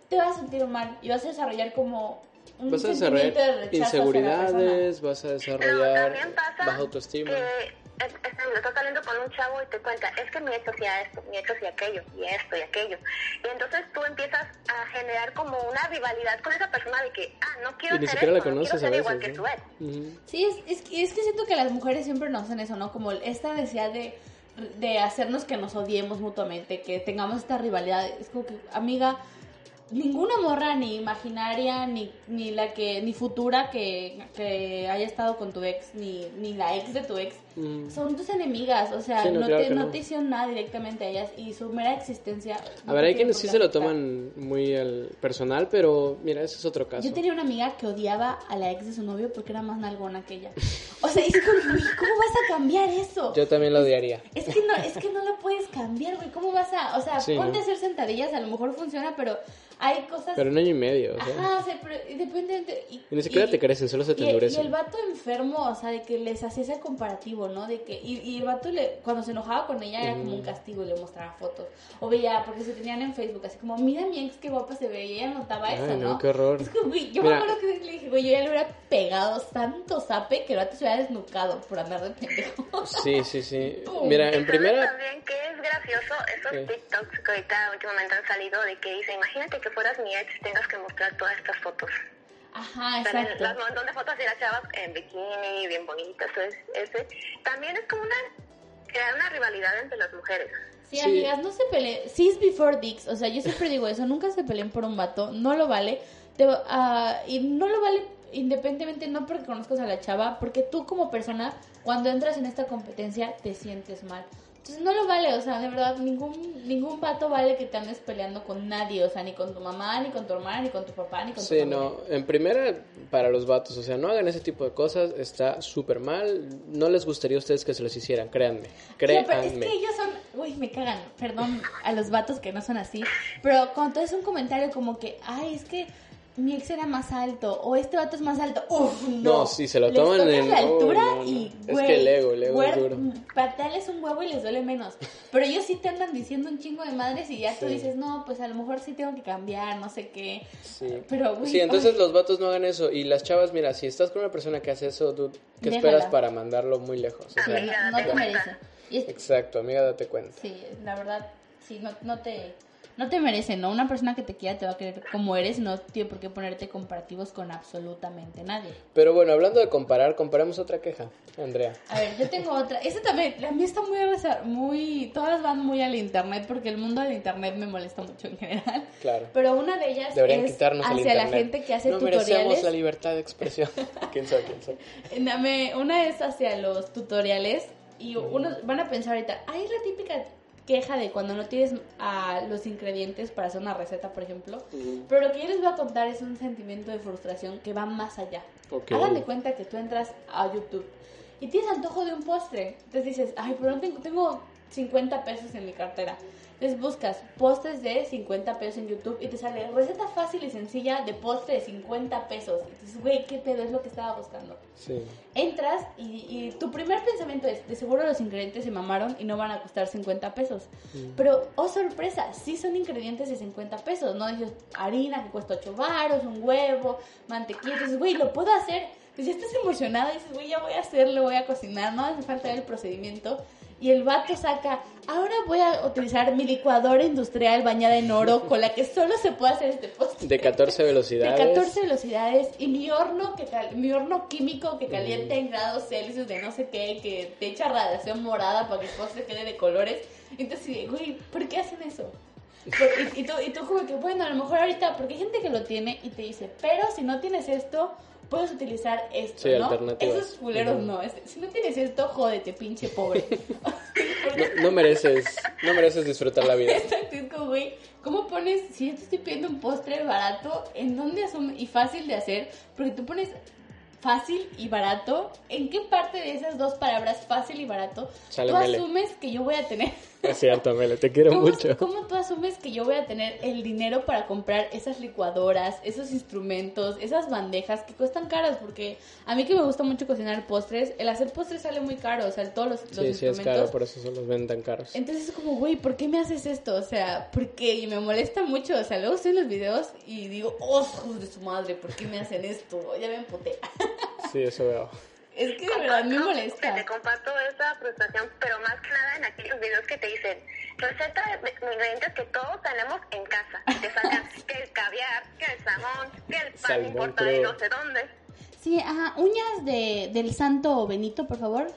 te vas a sentir mal y vas a desarrollar como un Vas a sentimiento desarrollar de inseguridades, vas a desarrollar baja autoestima. que es- es- lo estás saliendo con un chavo y te cuenta, es que mi ex hacía esto, mi ex hacía aquello, y esto y aquello. Y entonces tú empiezas a generar como una rivalidad con esa persona de que, ah, no quiero Y ni ser siquiera la esto, no conoces quiero a ser igual que su ex. Sí, es, es, que, es que siento que las mujeres siempre nos hacen eso, ¿no? Como esta necesidad de, de hacernos que nos odiemos mutuamente, que tengamos esta rivalidad. Es como que, amiga, ninguna morra, ni imaginaria, ni, ni la que, ni futura que, que haya estado con tu ex, ni, ni la ex de tu ex, Mm. son tus enemigas. O sea, Sí, no, no, claro te, no te hicieron nada directamente a ellas y su mera existencia. A no ver, hay quienes sí se lo toman muy al personal, pero mira, ese es otro caso. Yo tenía una amiga que odiaba a la ex de su novio porque era más nalgona que ella. O sea, es como, güey, ¿cómo vas a cambiar eso? Yo también lo odiaría. Es que no, es que no lo puedes cambiar, güey. ¿Cómo vas a, o sea, Sí, ponte a hacer sentadillas, a lo mejor funciona, pero hay cosas. Pero un año y medio, o sea. Ajá, o sea, pero independiente. Y, Y ni siquiera y- te crecen, solo se te y, y endurecen. el vato enfermo, o sea, de que les hacía ese comparativo, ¿no? De que, y, y el vato le, cuando se enojaba con ella era como un castigo y le mostraba fotos. O veía, porque se tenían en Facebook, así como, mira mi ex, qué guapa se ve, y ella notaba Ay, eso, no, qué horror. Es como, güey, yo Mira. me acuerdo que le dije, güey, yo ya le hubiera pegado tanto zape que el vato se hubiera desnucado por andar de pendejo. Sí, sí, sí. Pum. Mira, ¿Y en primera... también que es gracioso esos Sí. TikToks que ahorita últimamente han salido de que dice, imagínate que fueras mi ex y tengas que mostrar todas estas fotos. Ajá, Salen exacto. las montón de fotos de las chavas en bikini, bien bonitas. Entonces, ese también es como una crear una rivalidad entre las mujeres. Sí, Sí. amigas, no se peleen. Sis before dicks. O sea, yo siempre digo eso. Nunca se peleen por un vato. No lo vale. Te ah, y no lo vale independientemente, no porque conozcas a la chava, porque tú como persona, cuando entras en esta competencia, te sientes mal. Entonces no lo vale, o sea, de verdad, ningún, ningún vato vale que te andes peleando con nadie, o sea, ni con tu mamá, ni con tu hermana, ni con tu papá, ni con tu Sí, no, en primera, para los vatos, o sea, no hagan ese tipo de cosas, está súper mal, no les gustaría a ustedes que se los hicieran, créanme, pero es créanme. que ellos son, uy, me cagan, perdón a los vatos que no son así, pero cuando es un comentario como que, ay, es que mi ex era más alto, o este vato es más alto, uff, no. No, sí, se lo Les toman en- la altura uy, no, y, Es que el ego, el ego es duro. patearles un huevo y les duele menos, pero ellos sí te andan diciendo un chingo de madres y ya tú dices, no, pues a lo mejor sí tengo que cambiar, no sé qué, Sí. pero, güey, Sí, entonces ay. los vatos no hagan eso. Y las chavas, mira, si estás con una persona que hace eso, dude, ¿qué Déjala. esperas para mandarlo muy lejos? O sea, Amiga, no, te cuenta. merece. Exacto, amiga, date cuenta. Sí, la verdad, sí, no, no te... No te merece, ¿no? Una persona que te quiera te va a querer como eres, no tiene por qué ponerte comparativos con absolutamente nadie. Pero bueno, hablando de comparar, comparemos otra queja, Andrea. A ver, yo tengo otra. Esta también, la mía está muy, muy... Todas van muy al internet porque el mundo del internet me molesta mucho en general. Claro. Pero una de ellas Deberían es quitarnos hacia la gente que hace no merecemos tutoriales. la libertad de expresión. ¿Quién sabe, quién sabe? Dame, una es hacia los tutoriales y unos van a pensar ahorita, ay, es la típica queja de cuando no tienes a los ingredientes para hacer una receta, por ejemplo. Pero lo que yo les voy a contar es un sentimiento de frustración que va más allá. Ok. Hagan de cuenta que tú entras a YouTube y tienes antojo de un postre. Entonces dices, ay, pero no tengo, tengo 50 pesos en mi cartera. Entonces buscas postres de 50 pesos en YouTube y te sale receta fácil y sencilla de postre de 50 pesos. Entonces, güey, ¿qué pedo es lo que estaba buscando? Sí. Entras y, y tu primer pensamiento es, de seguro los ingredientes se mamaron y no van a costar 50 pesos. Pero, oh sorpresa, sí son ingredientes de 50 pesos, ¿no? Dices, harina que cuesta 8 varos, un huevo, mantequilla, dices, güey, lo puedo hacer. Pues ya estás emocionada, dices, güey, ya voy a hacerlo, voy a cocinar, no hace falta ver el procedimiento. Y el vato saca, ahora voy a utilizar mi licuadora industrial bañada en oro con la que solo se puede hacer este postre. De 14 velocidades. De 14 velocidades y mi horno que cal- mi horno químico que calienta en grados Celsius de no sé qué, que te echa radiación morada para que el postre quede de colores. Entonces, güey, ¿por qué hacen eso? Y tú, y tú como que, bueno, a lo mejor ahorita, porque hay gente que lo tiene y te dice, pero si no tienes esto, puedes utilizar esto, Sí, ¿no? Esos culeros no. si no tienes esto, jódete, pinche pobre. No, no mereces, no mereces disfrutar la vida. Exacto, güey, ¿cómo pones, si yo te estoy pidiendo un postre barato, ¿en dónde asume, y fácil de hacer? Porque tú pones fácil y barato, ¿en qué parte de esas dos palabras, fácil y barato, Sale tú mele. asumes que yo voy a tener... Es cierto, Mele, te quiero ¿Cómo, mucho. cómo tú asumes que yo voy a tener el dinero para comprar esas licuadoras, esos instrumentos, esas bandejas que cuestan caras? Porque a mí que me gusta mucho cocinar postres, el hacer postres sale muy caro, o sea, todos los, los Sí, sí, es caro, por eso se los venden tan caros. Entonces es como, güey, ¿por qué me haces esto? O sea, ¿por qué? Y me molesta mucho. O sea, luego estoy en los videos y digo, oh, de su madre, ¿por qué me hacen esto? Ya me empoté. Sí, eso veo. Es que de verdad me molesta. Te comparto esa frustración, pero más que nada en aquellos videos que te dicen receta de ingredientes que todos tenemos en casa. Te sacan que el caviar, que el salmón, que el pan Salmón importado de no sé dónde. Sí, ajá, uñas de, del santo Benito, por favor.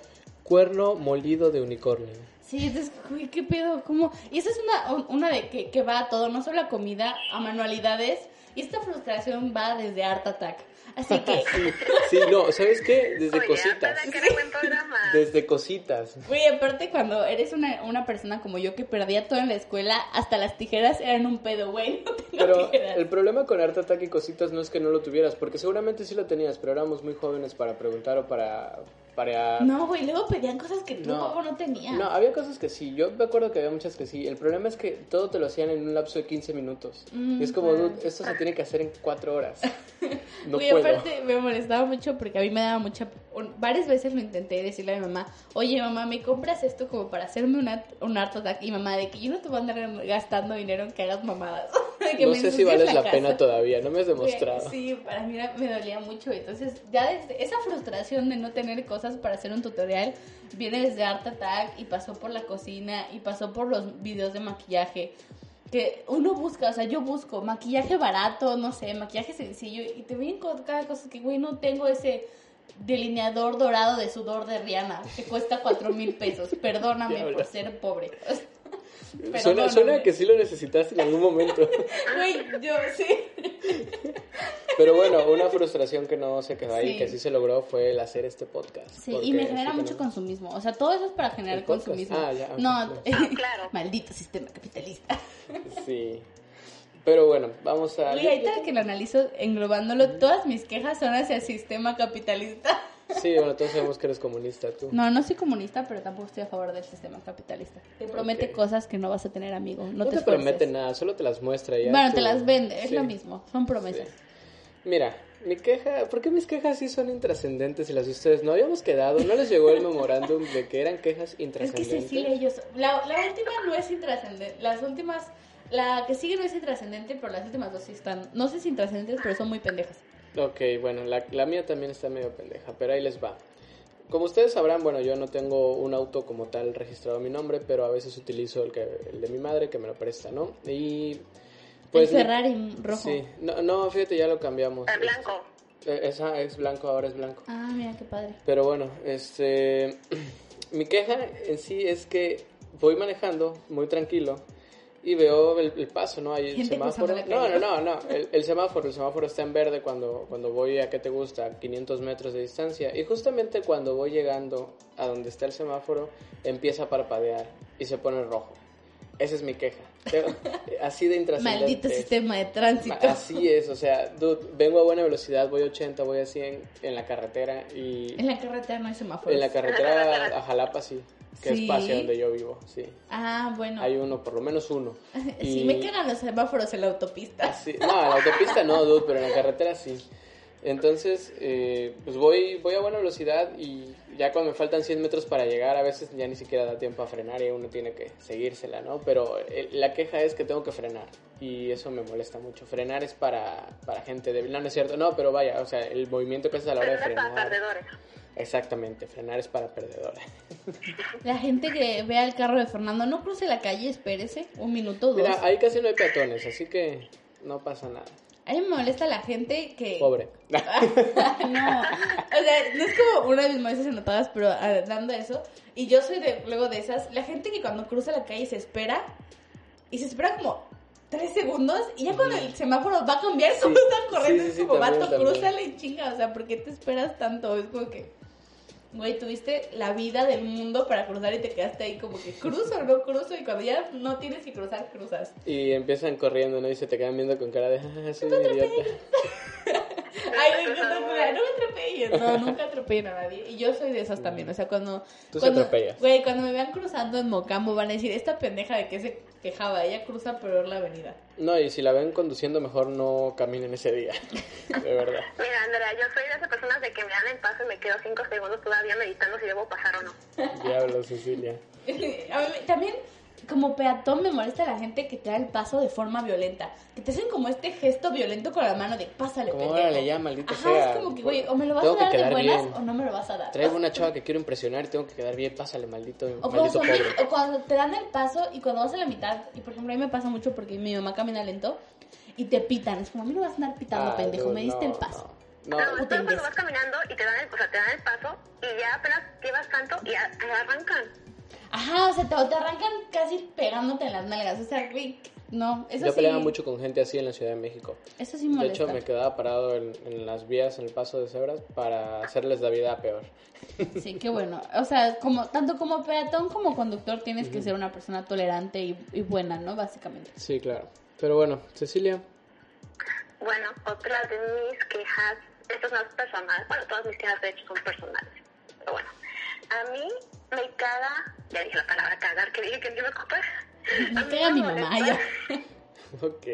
Cuerno molido de unicornio. Sí, entonces, güey, ¿qué pedo? ¿Cómo? Y esa es una, un- una de que, que va a todo, no solo a comida, a manualidades. Y esta frustración va desde Art Attack. Así que, Sí, no, ¿sabes qué? Desde Oye, cositas. ¿verdad que era buen programa? Desde cositas. güey, aparte cuando eres una, una persona como yo que perdía todo en la escuela, hasta las tijeras eran un pedo, güey. No Pero tijeras. el problema con Art Attack y cositas no es que no lo tuvieras, porque seguramente sí lo tenías, pero éramos muy jóvenes para preguntar o para... para... No, güey, luego pedían cosas que tú No. no, no tenías. No, había cosas que sí. Yo me acuerdo que había muchas que sí. El problema es que todo te lo hacían en un lapso de 15 minutos. Mm, y es como, claro. dude, esto se tiene que hacer en 4 horas. No Güey, puedo. aparte me molestaba mucho porque a mí me daba mucha... varias veces lo intenté decirle a mi mamá, oye mamá, ¿me compras esto como para hacerme una, un art attack? Y mamá, de que yo no te voy a andar gastando dinero en que hagas mamadas. que no me sé si vales la, casa. pena todavía, no me has demostrado. Sí, para mí me dolía mucho. Entonces, ya desde esa frustración de no tener cosas para hacer un tutorial viene desde Art Attack y pasó por la cocina y pasó por los videos de maquillaje. Que uno busca, o sea, yo busco maquillaje barato, no sé, maquillaje sencillo y te vienen con cada cosa que, güey, no tengo ese delineador dorado de sudor de Rihanna que cuesta cuatro mil pesos. Perdóname por ser pobre. Suena, suena que sí lo necesitaste en algún momento. Güey, yo sí. Pero bueno, una frustración que no se quedó ahí, Sí. que sí se logró, fue el hacer este podcast. Sí, y me sí genera mucho tenemos- consumismo. O sea, todo eso es para generar consumismo. Ah, ya, no, claro. claro. maldito sistema capitalista. Sí. Pero bueno, vamos a... Güey, ahorita que lo analizo englobándolo, todas mis quejas son hacia el sistema capitalista. Sí, bueno, todos sabemos que eres comunista tú. No, no soy comunista, pero tampoco estoy a favor del sistema capitalista. Te promete cosas que no vas a tener, amigo. No, No, te, promete nada, solo te las muestra ya. Bueno, tú- te las vende, es Sí. lo mismo. Son promesas. Mira, mi queja, ¿por qué mis quejas sí son intrascendentes y las de ustedes no habíamos quedado? ¿No les llegó el memorándum de que eran quejas Es que intrascendentes? Cecilia, ellos. La, la última no es intrascendente. Las últimas. La que sigue no es intrascendente, pero las últimas dos sí están. No sé si intrascendentes, pero son muy pendejas. Ok, bueno, la, la mía también está medio pendeja, pero ahí les va. Como ustedes sabrán, bueno, yo no tengo un auto como tal registrado a mi nombre, pero a veces utilizo el, que, el de mi madre que me lo presta, ¿no? Y pues... el Ferrari rojo. Sí, no, no, fíjate, ya lo cambiamos. El blanco. Eh, Esa es blanco, ahora es blanco. Ah, mira qué padre. Pero bueno, este, mi queja en sí es que voy manejando muy tranquilo y veo el, el paso, ¿no? Hay el semáforo. No, no, no, no. El, el semáforo, el semáforo está en verde cuando, cuando voy a, ¿qué te gusta? 500 metros de distancia. Y justamente cuando voy llegando a donde está el semáforo, empieza a parpadear y se pone rojo. Esa es mi queja. Así de intrascendente. Maldito sistema de tránsito. Así es, o sea, dude, vengo a buena velocidad, voy a 80, voy a 100 en la carretera y En la carretera no hay semáforos. en la carretera a Jalapa sí, que Sí. es donde yo vivo, sí. Ah, bueno. Hay uno, por lo menos uno. Sí, Y- me cagan los semáforos en la autopista. Sí, no, en la autopista no, dude, pero en la carretera sí. Entonces, eh, pues voy, voy a buena velocidad y ya cuando me faltan 100 metros para llegar, a veces ya ni siquiera da tiempo a frenar y uno tiene que seguírsela, ¿no? Pero eh, la queja es que tengo que frenar y eso me molesta mucho. Frenar es para, para gente débil, no, no es cierto, no, pero vaya, o sea, el movimiento que haces a la hora de es para frenar. perdedores. Exactamente, frenar es para perdedores. La gente que vea el carro de Fernando, no cruce la calle, espérese un minuto, dos. Mira, ahí casi no hay peatones, así que no pasa nada. A mí me molesta la gente que... Pobre. no, o sea, no es como una de mis maestras anotadas, pero de eso, y yo soy de, luego de esas, la gente que cuando cruza la calle se espera, y se espera como tres segundos, y ya cuando el semáforo va a cambiar, Sí, como están corriendo, sí, sí, es como, vato, crúzale y chinga, o sea, ¿por qué te esperas tanto? Es como que, güey, tuviste la vida del mundo para cruzar y te quedaste ahí como que cruzo o no cruzo, y cuando ya no tienes que cruzar, cruzas. Y empiezan corriendo, ¿no? Y se te quedan viendo con cara de, ah, soy un idiota. Ay, güey, no, me atropellen. No, nunca atropellen a nadie. Y yo soy de esas también. O sea, cuando. Tú cuando, atropellas. Güey, cuando me vean cruzando en Mocambo van a decir: Esta pendeja de que se quejaba. Ella cruza peor la avenida. No, y si la ven conduciendo, mejor no caminen ese día. De verdad. Mira, Andrea, yo soy de esas personas de que me dan el paso y me quedo cinco segundos todavía meditando si debo pasar o no. Diablo, Cecilia. A mí también, como peatón, me molesta la gente que te da el paso de forma violenta. Que te hacen como este gesto violento con la mano de pásale, Como pendejo. órale ya, maldita Ajá, sea. es como que, güey, o me lo vas Tengo a que dar de buenas bien. o no me lo vas a dar. Traigo una chava que quiero impresionar y tengo que quedar bien. Pásale, maldito, O cuando, maldito son- pobre. o cuando te dan el paso y cuando vas a la mitad, y por ejemplo a mí me pasa mucho porque mi mamá camina lento y te pitan, es como a mí no vas a andar pitando, Ah, pendejo, dude, me diste no, el paso. No, No, no. o tú te cuando vas caminando y te dan el, o sea, te dan el paso y ya apenas llevas tanto y ya arrancan. Ajá, o sea, te, te arrancan casi pegándote en las nalgas, o sea, güey, no, eso Yo sí, peleaba mucho con gente así en la Ciudad de México. eso sí De hecho, me quedaba parado en, en las vías, en el paso de cebras, para hacerles la vida peor. Sí, qué bueno. O sea, como tanto como peatón como conductor tienes que ser una persona tolerante y, y buena, ¿no? Básicamente. Sí, claro. Pero bueno, Cecilia, Bueno, otra de mis quejas, esto no es personal, bueno, todas mis quejas de hecho son personales, pero bueno, a mí me caga, ya dije la palabra cagar, que dije que no me. Me A mí pega mi molesta- mamá ya. ok.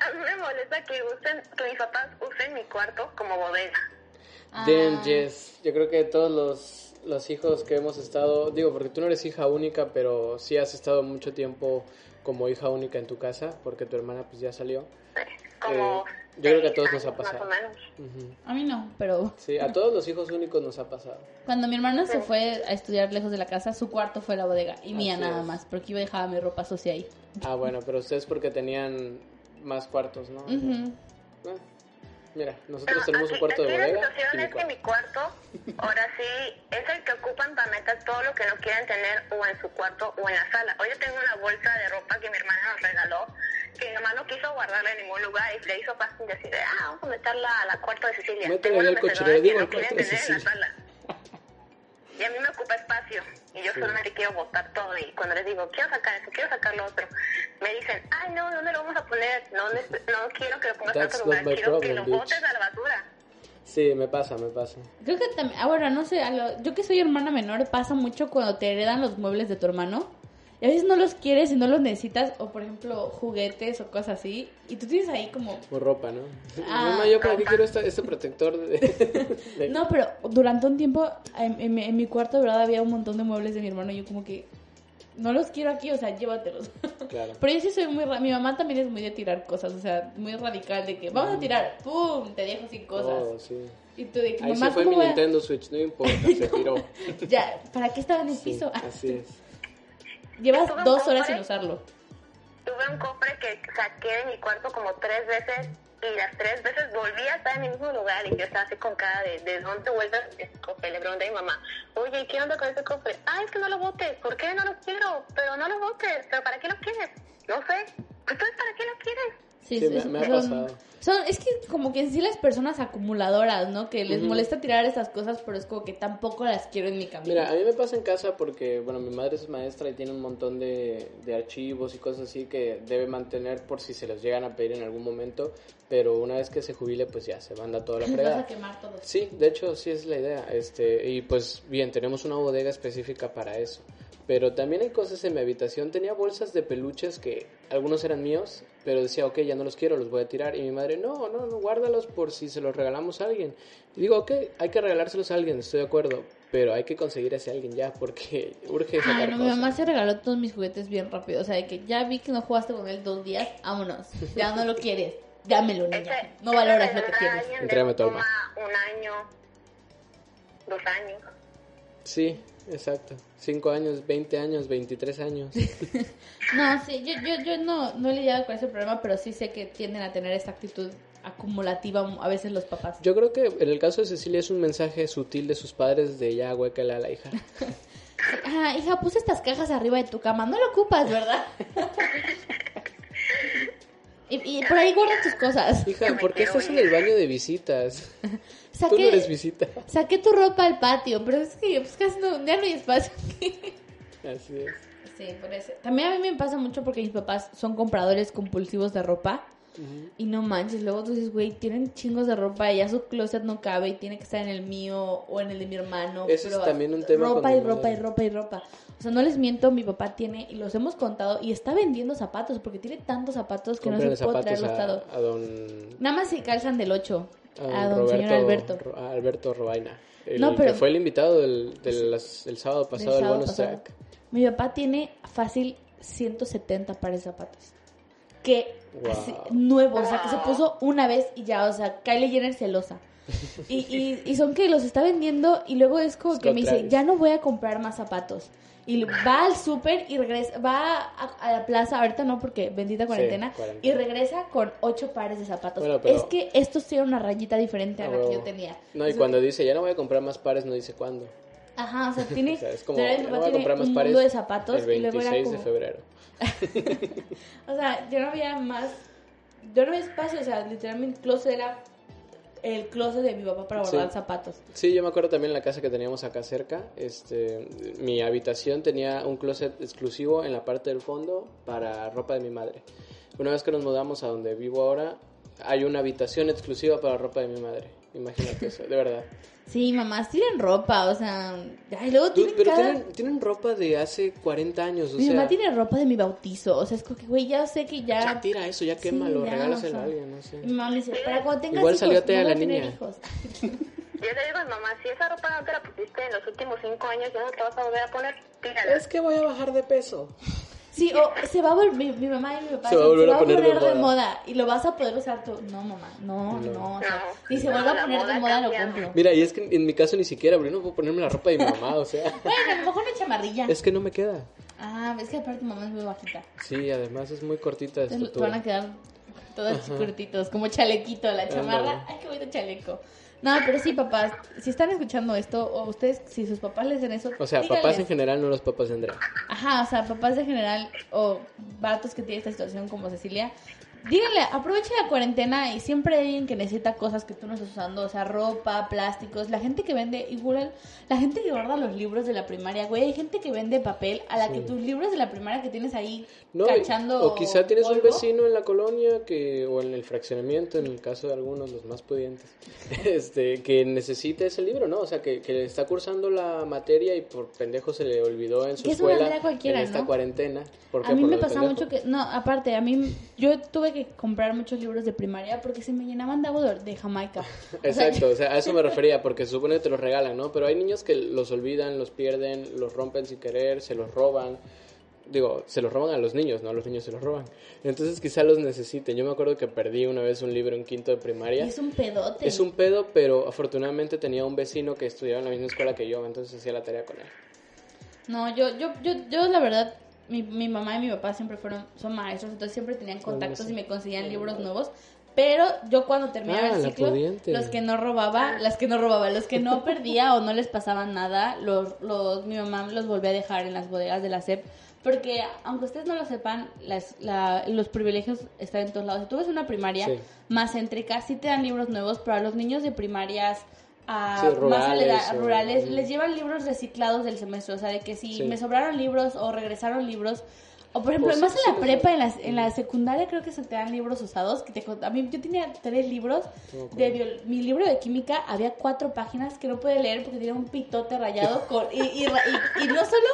A mí me molesta que usen, que mis papás usen mi cuarto como bodega. Ah, yo creo que todos los, los hijos que hemos estado, digo, porque tú no eres hija única, pero sí has estado mucho tiempo como hija única en tu casa, porque tu hermana pues ya salió. Como Eh, yo creo que a todos nos ha pasado. Más o menos. Ujú. A mí no, pero Sí, a todos los hijos únicos nos ha pasado. cuando mi hermana se fue a estudiar lejos de la casa, su cuarto fue la bodega y mía Así nada es. más, porque yo dejaba mi ropa sucia ahí. Ah, bueno, pero ustedes porque tenían más cuartos, ¿no? Ujú. Bueno, mira, nosotros No, tenemos un aquí- cuarto de aquí bodega La situación y mi es que mi cuarto, ahora sí, es el que ocupan para meter todo lo que no quieren tener o en su cuarto o en la sala. Hoy yo tengo una bolsa de ropa que mi hermana nos regaló, que mi mamá no quiso guardarla en ningún lugar y le hizo fácil decir, ah, vamos a meterla a la cuarto de Cecilia. Al mecedora cochero, que digo, al cuarto de tener en la Cecilia. sala. Y a mí me ocupa espacio. Y yo solamente quiero botar todo. Y cuando les digo, quiero sacar eso, quiero sacar lo otro, me dicen, ay, no, ¿dónde lo vamos a poner? No, no, quiero que lo pongas en otro lugar. Quiero que problem, lo bitch. botes a la basura. Sí, me pasa, me pasa. Creo que también, ahora no sé, a lo- yo que soy hermana menor, pasa mucho cuando te heredan los muebles de tu hermano. Y a veces no los quieres y no los necesitas, o por ejemplo, juguetes o cosas así. Y tú tienes ahí como. O ropa, ¿no? Ah, Mamá, yo para qué quiero este protector de... de- No, pero durante un tiempo en, en mi- en mi cuarto, de verdad, había un montón de muebles de mi hermano. Y yo, como que. No los quiero aquí, o sea, llévatelos. Claro. Pero yo sí soy muy. Mi mamá también es muy de tirar cosas, o sea, muy radical de que vamos a tirar, ¡pum! Te dejo sin cosas. Oh, sí. Y tú de que, Ahí mamá, se fue ¿cómo mi a- Nintendo Switch, no importa, se tiró. Ya, ¿para qué estaba en el Sí, piso? Así es. Llevas dos horas sin usarlo. Tuve un cofre que saqué de mi cuarto como tres veces y las tres veces volví a estar en el mismo lugar y yo estaba así con cara de, ¿de dónde vuelves ese cofre? Le pregunté a mi mamá, oye, ¿qué onda con ese cofre? Ah, es que no lo botes. ¿Por qué no lo quiero? Pero no lo botes. ¿Pero para qué lo quieres? No sé. ¿Entonces para qué lo quieres? Sí, Sí, sí, me- ha son, pasado. son- es que como que en sí las personas acumuladoras, ¿no? Que les molesta tirar esas cosas, pero es como que tampoco las quiero en mi camino. Mira, a mí me pasa en casa porque, bueno, mi madre es maestra y tiene un montón de, de archivos y cosas así que debe mantener por si se los llegan a pedir en algún momento, pero una vez que se jubile, pues ya se manda toda la Vas a fregada. quemar todo. Sí, de hecho, sí es la idea. Este, y pues bien, tenemos una bodega específica para eso. Pero también hay cosas en mi habitación. Tenía bolsas de peluches que algunos eran míos, pero decía, ok, ya no los quiero, los voy a tirar. Y mi madre, no, no, no, guárdalos por si se los regalamos a alguien. Y digo, ok, hay que regalárselos a alguien, estoy de acuerdo. Pero hay que conseguir a ese alguien ya, porque urge sacar Ay, no, mi cosas. mamá se regaló todos mis juguetes bien rápido. O sea, de que ya vi que no jugaste con él dos días, vámonos. Ya no lo quieres. Dámelo, niña. No valoras lo que de Entrégame tu toma un año, dos años. Sí, exacto. 5 años, 20 años, 23 años. No, sí, yo, yo, yo no, no he lidiado con ese problema, pero sí sé que tienden a tener esta actitud acumulativa a veces los papás. Yo creo que en el caso de Cecilia es un mensaje sutil de sus padres de ya huécala a la hija. Ah, hija, puse estas cajas arriba de tu cama. No lo ocupas, ¿verdad? y, y por ahí guardas tus cosas. Hija, ¿por qué estás en el baño de visitas? Tú no Saqué, eres visita. saqué tu ropa al patio, pero es que pues, casi no, ya no hay espacio aquí. Así es. Sí, por eso. También a mí me pasa mucho porque mis papás son compradores compulsivos de ropa. Y no manches, luego tú dices, güey, tienen chingos de ropa y ya su closet no cabe y tiene que estar en el mío o en el de mi hermano. Ese es también un tema Ropa y ropa y ropa y ropa. O sea, no les miento, mi papá tiene, y los hemos contado, y está vendiendo zapatos porque tiene tantos zapatos que no se puede traer a, a don, Nada más si calzan del 8 a don Roberto, señor Alberto. Ro- a Alberto Robaina. El No, pero- que fue el invitado del, del sábado pasado del sábado bonus pasado. track. Mi papá tiene fácil 170 pares de zapatos. Que Wow. así, nuevos, o sea, que se puso una vez y ya, o sea, Kylie Jenner celosa. Y, y, y son que los está vendiendo y luego es como Scott que me dice, Travis. ya no voy a comprar más zapatos. Y va al súper y regresa, va a, a la plaza, ahorita no porque bendita cuarentena, cuarentena. y regresa con ocho pares de zapatos. Bueno, pero- Es que estos tienen una rayita diferente a la que yo tenía. No, y cuando dice ya no voy a comprar más pares, no dice cuándo. Aja, o sea, tiene, O sea, es como de ya verdad, mi no papá voy a tiene comprar más un pares de zapatos el y luego era 26 como... de febrero. O sea, yo no había más. Yo no había espacio, o sea, literalmente el closet era el closet de mi papá para guardar Sí. zapatos. Sí, yo me acuerdo también en la casa que teníamos acá cerca, este, mi habitación tenía un closet exclusivo en la parte del fondo para ropa de mi madre. Una vez que nos mudamos a donde vivo ahora, hay una habitación exclusiva para ropa de mi madre. Imagínate eso, de verdad. Sí, mamás tienen ropa, o sea. Y luego Tú- tienen pero cada. tienen, tienen ropa de hace 40 años, o mi sea, mamá tiene ropa de mi bautizo, o sea, es como que, güey, ya sé que ya. ya tira eso, ya Sí, quémalo, ya, regálaselo o sea, a alguien, no sé. Mi mamá me dice, para cuando tengas Igual hijos, salió tea no voy la niña. hijos. Yo le digo a mi mamá, si esa ropa no te la pusiste en los últimos cinco años, ya no te vas a volver a poner, tírala. que voy a bajar de peso. Sí, o se va a volver, mi, mi mamá y mi papá Se va a volver a poner de de moda. moda y lo vas a poder usar tú. No, mamá, no, no. o sea, si se vuelve a poner de moda lo compro. Mira, y es que en mi caso ni siquiera, porque no puedo ponerme la ropa de mi mamá, o sea, Bueno, a lo mejor una chamarrilla. es que no me queda. Ah, es que aparte tu mamá es muy bajita. Sí, además es muy cortita Entonces te van a quedar todos cortitos, como chalequito, la chamarra. Ay, qué bonito chaleco. No, pero sí, papás, si están escuchando esto, o ustedes, si sus papás les den eso, O sea, díganles. papás en general, no los papás de Andrea. Ajá, o sea, papás de general o vatos que tienen esta situación como Cecilia, díganle, aprovecha la cuarentena y siempre hay alguien que necesita cosas que tú no estás usando, o sea, ropa, plásticos, la gente que vende, igual, la gente que guarda los libros de la primaria, güey, hay gente que vende papel a la que tus libros de la primaria que tienes ahí No, cachando o quizá tienes un vecino en la colonia que o en el fraccionamiento, en el caso de algunos, los más pudientes, este, que necesita ese libro, ¿no? O sea, que, que está cursando la materia y por pendejo se le olvidó en su es escuela cualquiera, en esta ¿no? cuarentena. ¿Por qué? A mí Por me pasa mucho que, no, aparte, a mí, yo tuve que comprar muchos libros de primaria porque se me llenaban de agua de, Jamaica. Exacto, o sea, a eso me refería, porque se supone que te los regalan, ¿no? Pero hay niños que los olvidan, los pierden, los rompen sin querer, se los roban. Digo, se los roban a los niños, no a los niños se los roban. Entonces quizá los necesiten. Yo me acuerdo que perdí una vez un libro en quinto de primaria. es un pedote. Es un pedo, pero afortunadamente tenía un vecino que estudiaba en la misma escuela que yo, entonces hacía la tarea con él. No, yo, yo, yo, yo la verdad, mi, mi mamá y mi papá siempre fueron, son maestros, entonces siempre tenían contactos y me conseguían libros nuevos. Pero yo cuando terminaba Ah, el la ciclo, los que no robaba, las que no robaba, los que no perdía o no les pasaba nada, los, los, mi mamá los volvía a dejar en las bodegas de la SEP. Porque, aunque ustedes no lo sepan, las, la, los privilegios están en todos lados. Si tú ves una primaria Sí. más céntrica, sí te dan libros nuevos, pero a los niños de primarias ah, Sí, más rurales aleda- o- rurales les llevan libros reciclados del semestre. O sea, de que si Sí. me sobraron libros o regresaron libros. O por ejemplo, más en la prepa, en la, en la secundaria creo que se te dan libros usados. Que te, a mí yo tenía tres libros. De mi libro de química había cuatro páginas que no pude leer porque tenía un pitote rayado. con, y, y, y- y no solo,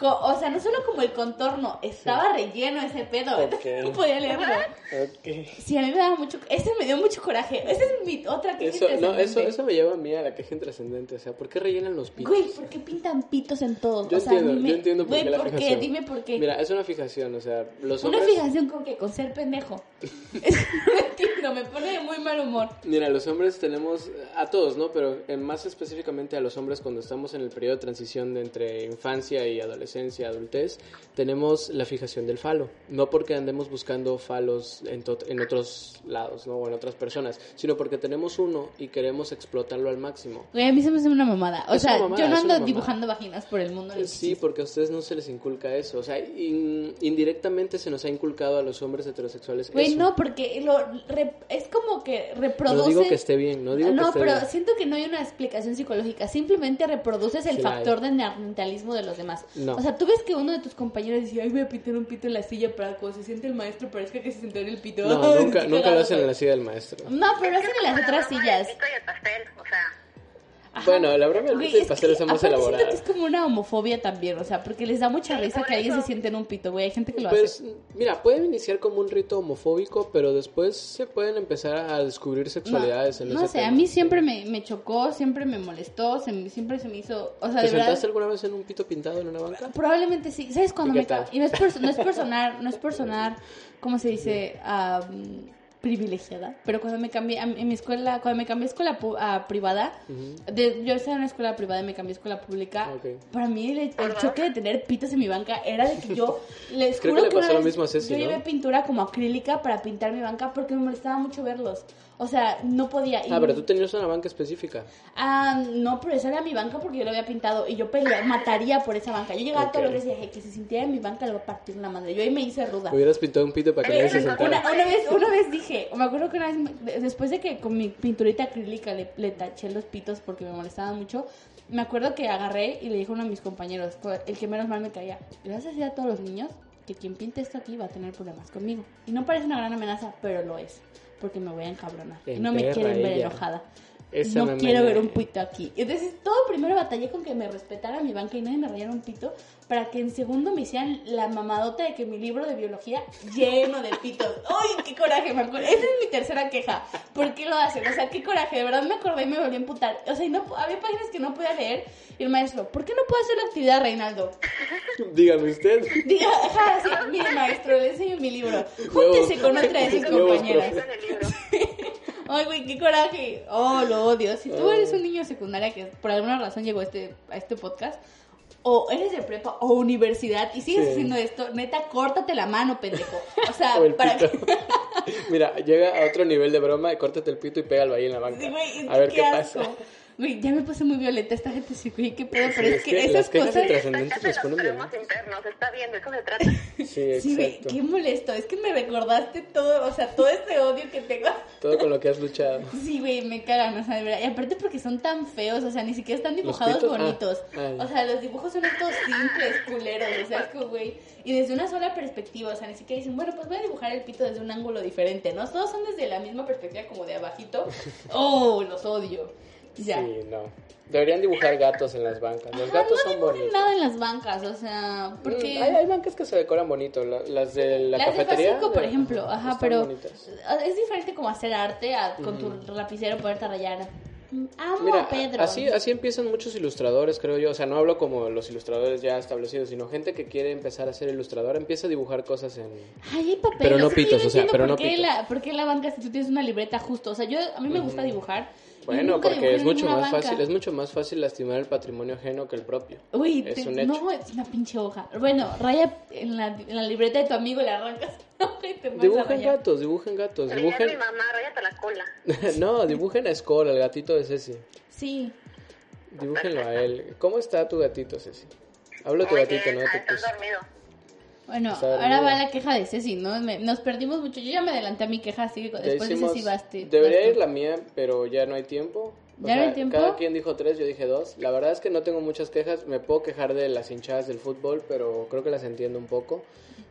o sea, no solo como el contorno, estaba relleno ese pedo. entonces Ok. No podía leerlo. Ok. Sí, a mí me daba mucho, ese me dio mucho coraje. Esa es mi otra queja Eso, no, eso, eso me lleva a mí a la queja intrascendente. O sea, ¿por qué rellenan los pitos? Güey, ¿por qué pintan pitos en todos? Yo o sea, entiendo, dime, yo entiendo por güey, qué la ¿por qué? fijación. Dime por qué. Mira, es una fijación, o sea, los Una hombres... fijación con que con ser pendejo. Es que no me pone de muy mal humor. Mira, los hombres tenemos, a todos, ¿no? Pero más específicamente a los hombres cuando estamos en el periodo de transición de entre infancia y adolescencia, adultez, tenemos la fijación del falo. No porque andemos buscando falos en, en otros lados, ¿no? O en otras personas, sino porque tenemos uno y queremos explotarlo al máximo. Güey, a mí se me hace una mamada. O Es sea, mamada, yo no ando dibujando vaginas por el mundo. ni Sí, porque a ustedes no se les inculca eso. O sea, in- indirectamente se nos ha inculcado a los hombres heterosexuales Güey, no, porque lo es como que reproduce... No digo que esté bien, no digo que No, esté pero bien. siento que no hay una explicación psicológica. Simplemente reproduces el Sí factor de neandertalismo de los demás. No. O sea, tú ves que uno de tus compañeros dice, ay, voy a pintar un pito en la silla para cuando se siente el maestro parezca que se sentó en el pito. No, nunca, nunca lo hacen en la silla del maestro. No, pero lo hacen en las otras sillas. pito y el pastel, o sea... Bueno, la broma del es pastel que es más elaborada. Siento que es como una homofobia también, o sea, porque les da mucha risa que alguien se siente en un pito, güey. Hay gente que lo Pues, hace. mira, pueden iniciar como un rito homofóbico, pero después se pueden empezar a descubrir sexualidades en no ese sé, a tema. mí siempre me, me chocó, siempre me molestó, se siempre se me hizo, o sea, ¿Te de verdad. sentaste alguna vez en un pito pintado en una banca? Probablemente sí. ¿Sabes cuando ¿Y qué me? Y no es, no es por sonar, no es por sonar, ¿cómo se dice? Am, privilegiada. Pero cuando me cambié, a- en mi escuela, cuando me cambié a escuela pu- a privada, de- yo estaba en una escuela privada y me cambié a escuela pública, Ok. para mí el, el choque de tener pitos en mi banca era de que yo, les Creo juro que le una pasó lo vez mismo a Ceci, yo ¿no? llevé pintura como acrílica para pintar mi banca porque me molestaba mucho verlos. O sea, no podía. Y- Ah, pero tú tenías una banca específica. Ah, no, pero esa era mi banca porque yo lo había pintado y yo pelea, mataría por esa banca. Yo llegaba Ok. todos los días y decía, "Hey, que se sintiera en mi banca le voy a partir la madre. Yo ahí me hice ruda. Hubieras pintado un pito para que nadie se Una, sentara. una vez, una vez dije, me acuerdo que una vez, después de que con mi pinturita acrílica le, le taché los pitos porque me molestaban mucho, me acuerdo que agarré y le dije a uno de mis compañeros, el que menos mal me caía, le vas a decir a todos los niños que quien pinte esto aquí va a tener problemas conmigo. Y no parece una gran amenaza, pero lo es, porque me voy a encabronar. No me quieren ver ella. enojada. Esa no quiero ver un pito aquí. Entonces, todo primero batallé con que me respetara mi banca y nadie me rayara un pito, para que en segundo me hicieran la mamadota de que mi libro de biología lleno de pitos. ¡Ay, qué coraje! Me acuerdo. Esa es mi tercera queja. ¿Por qué lo hacen? O sea, qué coraje. De verdad me acordé y me volví a emputar. O sea, y no, había páginas que no podía leer. Y el maestro, ¿por qué no puedo hacer la actividad, Reinaldo? Dígame usted. Diga, ajá, sí, mire maestro, le enseño mi libro. Júntese con otra de sus compañeras. Ay, güey, qué coraje. Oh, lo odio. Si tú eres un niño de secundaria que por alguna razón llegó a este, a este podcast, o eres de prepa o universidad y sigues Sí. haciendo esto, neta, córtate la mano, pendejo. O sea, O para pito. Mira, llega a otro nivel de broma y córtate el pito y pégalo ahí en la banca. Sí, güey, a ver qué pasa. Güey, ya me puse muy violenta esta gente, sí, güey, qué pedo, pero Sí, es es que, que esas las cosas... intrascendentes Sácate los problemas bien. internos, está bien, de eso se trata. Sí, Sí, güey, exacto. qué molesto. Es que me recordaste todo, o sea, todo este odio que tengo. Todo con lo que has luchado. Sí, güey, me cagan, o sea, de verdad. Y aparte porque son tan feos, o sea, ni siquiera están dibujados? Ah, bonitos. ah, o sea, los dibujos son estos simples, culeros, o sea, es que, güey. Y desde una sola perspectiva, o sea, ni siquiera dicen, bueno, pues voy a dibujar el pito desde un ángulo diferente, ¿no? Todos son desde la misma perspectiva, como de abajito. Oh, los odio. Ya. Sí, no. Deberían dibujar gatos en las bancas. Los Ajá, gatos no son bonitos. nada en las bancas, o sea, porque... Mm, Hay, hay bancas que se decoran bonito. la- las de la Las de cafetería. Pacífico, por de- ejemplo, ajá, pero bonitas. es diferente como hacer arte a con tu lapicero poderte rayar. Amo Mira, a Pedro. así, así empiezan muchos ilustradores, creo yo. O sea, no hablo como los ilustradores ya establecidos, sino gente que quiere empezar a ser ilustrador, empieza a dibujar cosas en... Ay, hay papel. Pero no pitos, o sea, pero no pitos. La, ¿Por qué la banca si tú tienes una libreta justo? O sea, yo a mí me gusta dibujar. Bueno, porque es en mucho más banca. fácil, es mucho más fácil lastimar el patrimonio ajeno que el propio. Uy, es te- un hecho. no, es una pinche hoja. Bueno, raya en la, en la libreta de tu amigo y la arrancas. y te Dibujen gatos, dibujen gatos, Diría mi dibujen... mamá, ráyate la cola. no, dibujen a Skull, el gatito de Ceci. Sí. Dibújenlo a él. ¿Cómo está tu gatito, Ceci? Hablo de tu Muy gatito, bien, ¿no? ah, Te dormido. Bueno, ahora va la queja de Ceci, ¿no? Me- nos perdimos mucho. Yo ya me adelanté a mi queja, así que después hicimos- de Ceci baste. Debería ir la mía, pero ya no hay tiempo. O ¿Ya no hay tiempo? Cada quien dijo tres, yo dije dos. La verdad es que no tengo muchas quejas. Me puedo quejar de las hinchadas del fútbol, pero creo que las entiendo un poco.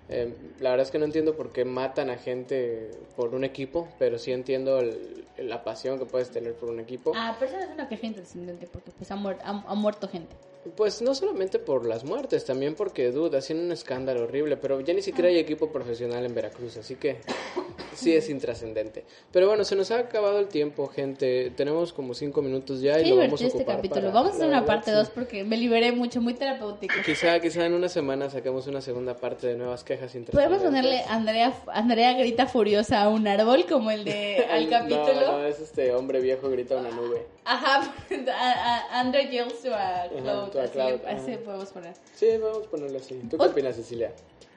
Eh, la verdad es que no entiendo por qué matan a gente por un equipo, pero sí entiendo el- la pasión que puedes tener por un equipo. Ah, pero esa es una queja intrascendente porque pues ha, muer- ha- ha muerto gente. Pues no solamente por las muertes, también porque, dude, hacen un escándalo horrible, pero ya ni siquiera hay equipo profesional en Veracruz, así que sí es intrascendente. Pero bueno, se nos ha acabado el tiempo, gente. Tenemos como cinco minutos ya y lo vamos a este ocupar capítulo. para- Vamos a hacer una parte sí. 2 porque me liberé mucho, muy terapéutico. Quizá, quizá en una semana saquemos una segunda parte de nuevas quejas Podemos ponerle Andrea, Andrea grita furiosa a un árbol como el de al capítulo. No, no, es este hombre viejo grita a una nube. Aja, a, a Andrea yells to a cloud. to a así, cloud, así ajá. podemos poner. Sí, vamos a ponerlo así. ¿Tú qué opinas, Cecilia?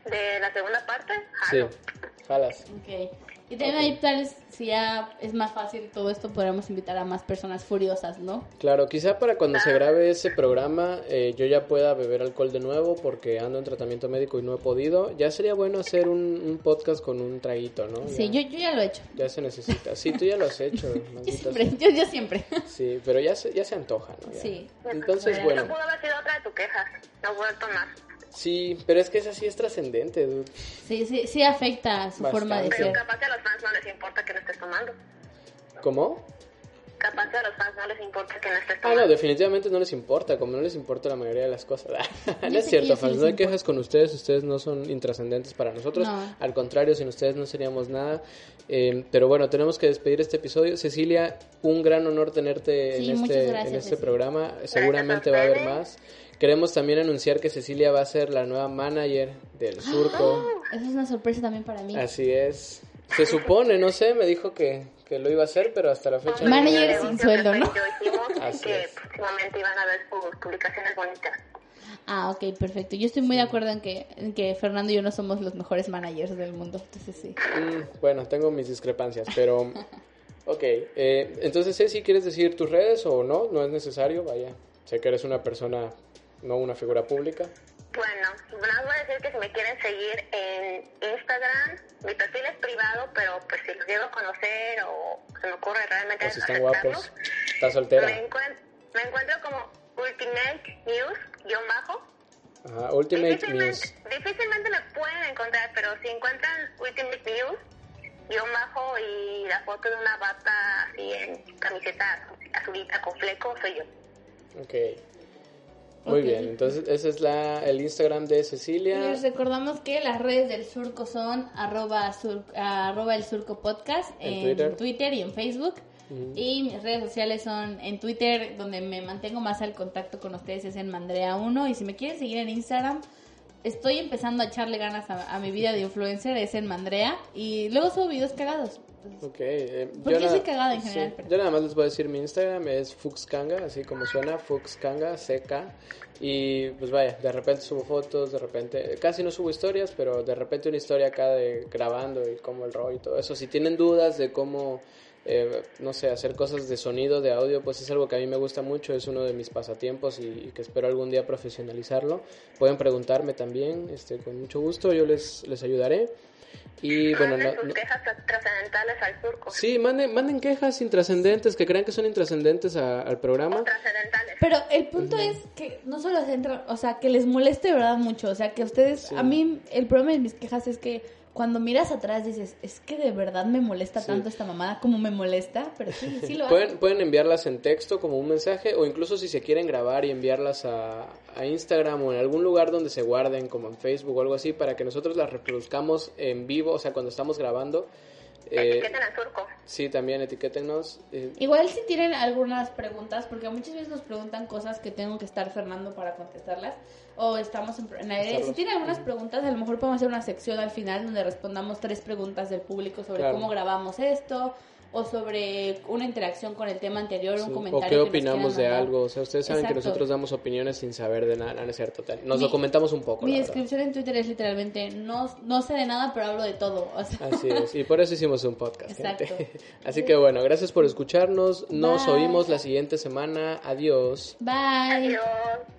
De la segunda parte, Sí, jalo. jalas. Ok. Y también ahí tal vez si ya es más fácil todo esto, podremos invitar a más personas furiosas, ¿no? Claro, quizá para cuando se grabe ese programa eh, yo ya pueda beber alcohol de nuevo porque ando en tratamiento médico y no he podido. Ya sería bueno hacer un, un podcast con un traguito, ¿no? Sí, ya, yo, yo ya lo he hecho. ya se necesita. Sí, tú ya lo has hecho. Yo siempre, yo, yo siempre. Sí, pero ya se, ya se antoja, ¿no? Ya. Sí. Entonces, bueno. pudo haber sido otra de tus quejas. No vuelto más. Sí, pero es que esa sí es trascendente, dude. Sí, sí, sí afecta a su Bastante. forma de Pero ser. capaz que a los fans no les importa que no estés tomando. ¿Cómo? Capaz que a los fans no les importa que no estés Ah, tomando. no, definitivamente no les importa, como no les importa la mayoría de las cosas. no Yo es cierto, sí fans, no hay quejas con ustedes, ustedes no son intrascendentes para nosotros. No. Al contrario, sin ustedes no seríamos nada. Eh, pero bueno, tenemos que despedir este episodio. Cecilia, un gran honor tenerte Sí, en este, gracias, en este programa. Seguramente va a haber más. Queremos también anunciar que Cecilia va a ser la nueva manager del Surco. Eso es una sorpresa también para mí. Así es. Se supone, no sé, me dijo que, que lo iba a hacer, pero hasta la fecha no. Manager El sin sueldo, ¿no? Así que es. próximamente iban a ver sus publicaciones bonitas. Ah, ok, perfecto. Yo estoy muy de acuerdo en que, en que Fernando y yo no somos los mejores managers del mundo. Entonces sí. Mm, bueno, tengo mis discrepancias, pero... Ok, eh, entonces Ceci, ¿quieres decir tus redes o no? No es necesario, vaya. Sé que eres una persona, no una figura pública. Bueno, nada más voy a decir que si me quieren seguir en Instagram, mi perfil es privado, pero pues si los llego a conocer o se me ocurre realmente O si están aceptarlos, guapos. ¿Estás me, soltera? encuent- me encuentro como Ultimate News, guion bajo. Ajá, Ultimate Difícilmente, News. difícilmente me pueden encontrar, pero si encuentran Ultimate News, guion bajo y la foto de una bata así en camiseta azulita con fleco soy yo. Ok. Muy bien, entonces ese es la, el Instagram de Cecilia. Les recordamos que las redes del surco son arroba, sur- arroba el surco podcast En en, Twitter. y en Facebook. Y mis redes sociales son en Twitter, donde me mantengo más al contacto con ustedes, es en Mandrea1. Y si me quieren seguir en Instagram, estoy empezando a echarle ganas a, a mi vida de influencer, es en Mandrea. Y luego subo videos cagados. Ok. eh, Porque yo soy nada- cagada en sí, general, pero- Yo nada más les voy a decir mi Instagram es Fuxkanga, así como suena, Fuxkanga, CK. Y pues vaya, de repente subo fotos, de repente, casi no subo historias, pero de repente una historia acá de grabando y cómo el rollo y todo eso. Si tienen dudas de cómo, eh, no sé, hacer cosas de sonido, de audio, pues es algo que a mí me gusta mucho, es uno de mis pasatiempos y, y que espero algún día profesionalizarlo. Pueden preguntarme también, este, con mucho gusto, yo les, les ayudaré. Y bueno, Manden no- sus no- quejas tra- trascendentales al surco. Sí, manden, manden quejas intrascendentes que crean que son intrascendentes a- al programa. Trascendentales. Pero el punto es que no solo se entra, o sea, que les moleste de verdad mucho, o sea, que ustedes, Sí. a mí, el problema de mis quejas es que cuando miras atrás dices, es que de verdad me molesta Sí. tanto esta mamada como me molesta, pero sí, sí lo hago. Pueden, pueden enviarlas en texto como un mensaje o incluso si se quieren grabar y enviarlas a, a Instagram o en algún lugar donde se guarden como en Facebook o algo así para que nosotros las reproduzcamos en vivo, o sea, cuando estamos grabando. Eh, Etiqueten al surco. sí, también etiquétenos. eh, Igual si tienen algunas preguntas, porque muchas veces nos preguntan cosas que tengo que estar Fernando para contestarlas, o estamos en, en aire. Si tienen algunas preguntas, a lo mejor podemos hacer una sección al final donde respondamos tres preguntas del público sobre Claro. cómo grabamos esto, o sobre una interacción con el tema anterior, sí, un o comentario. qué que nos opinamos de algo. O sea, ustedes saben que nosotros damos opiniones sin saber de nada, no es cierto. Nos Mi- documentamos un poco. Mi la verdad. descripción en Twitter es literalmente, no, no sé de nada, pero hablo de todo. O sea, Así es, y por eso hicimos un podcast. Exacto. gente. Así que bueno, gracias por escucharnos. Nos Bye. oímos la siguiente semana. Adiós. Bye. Adiós.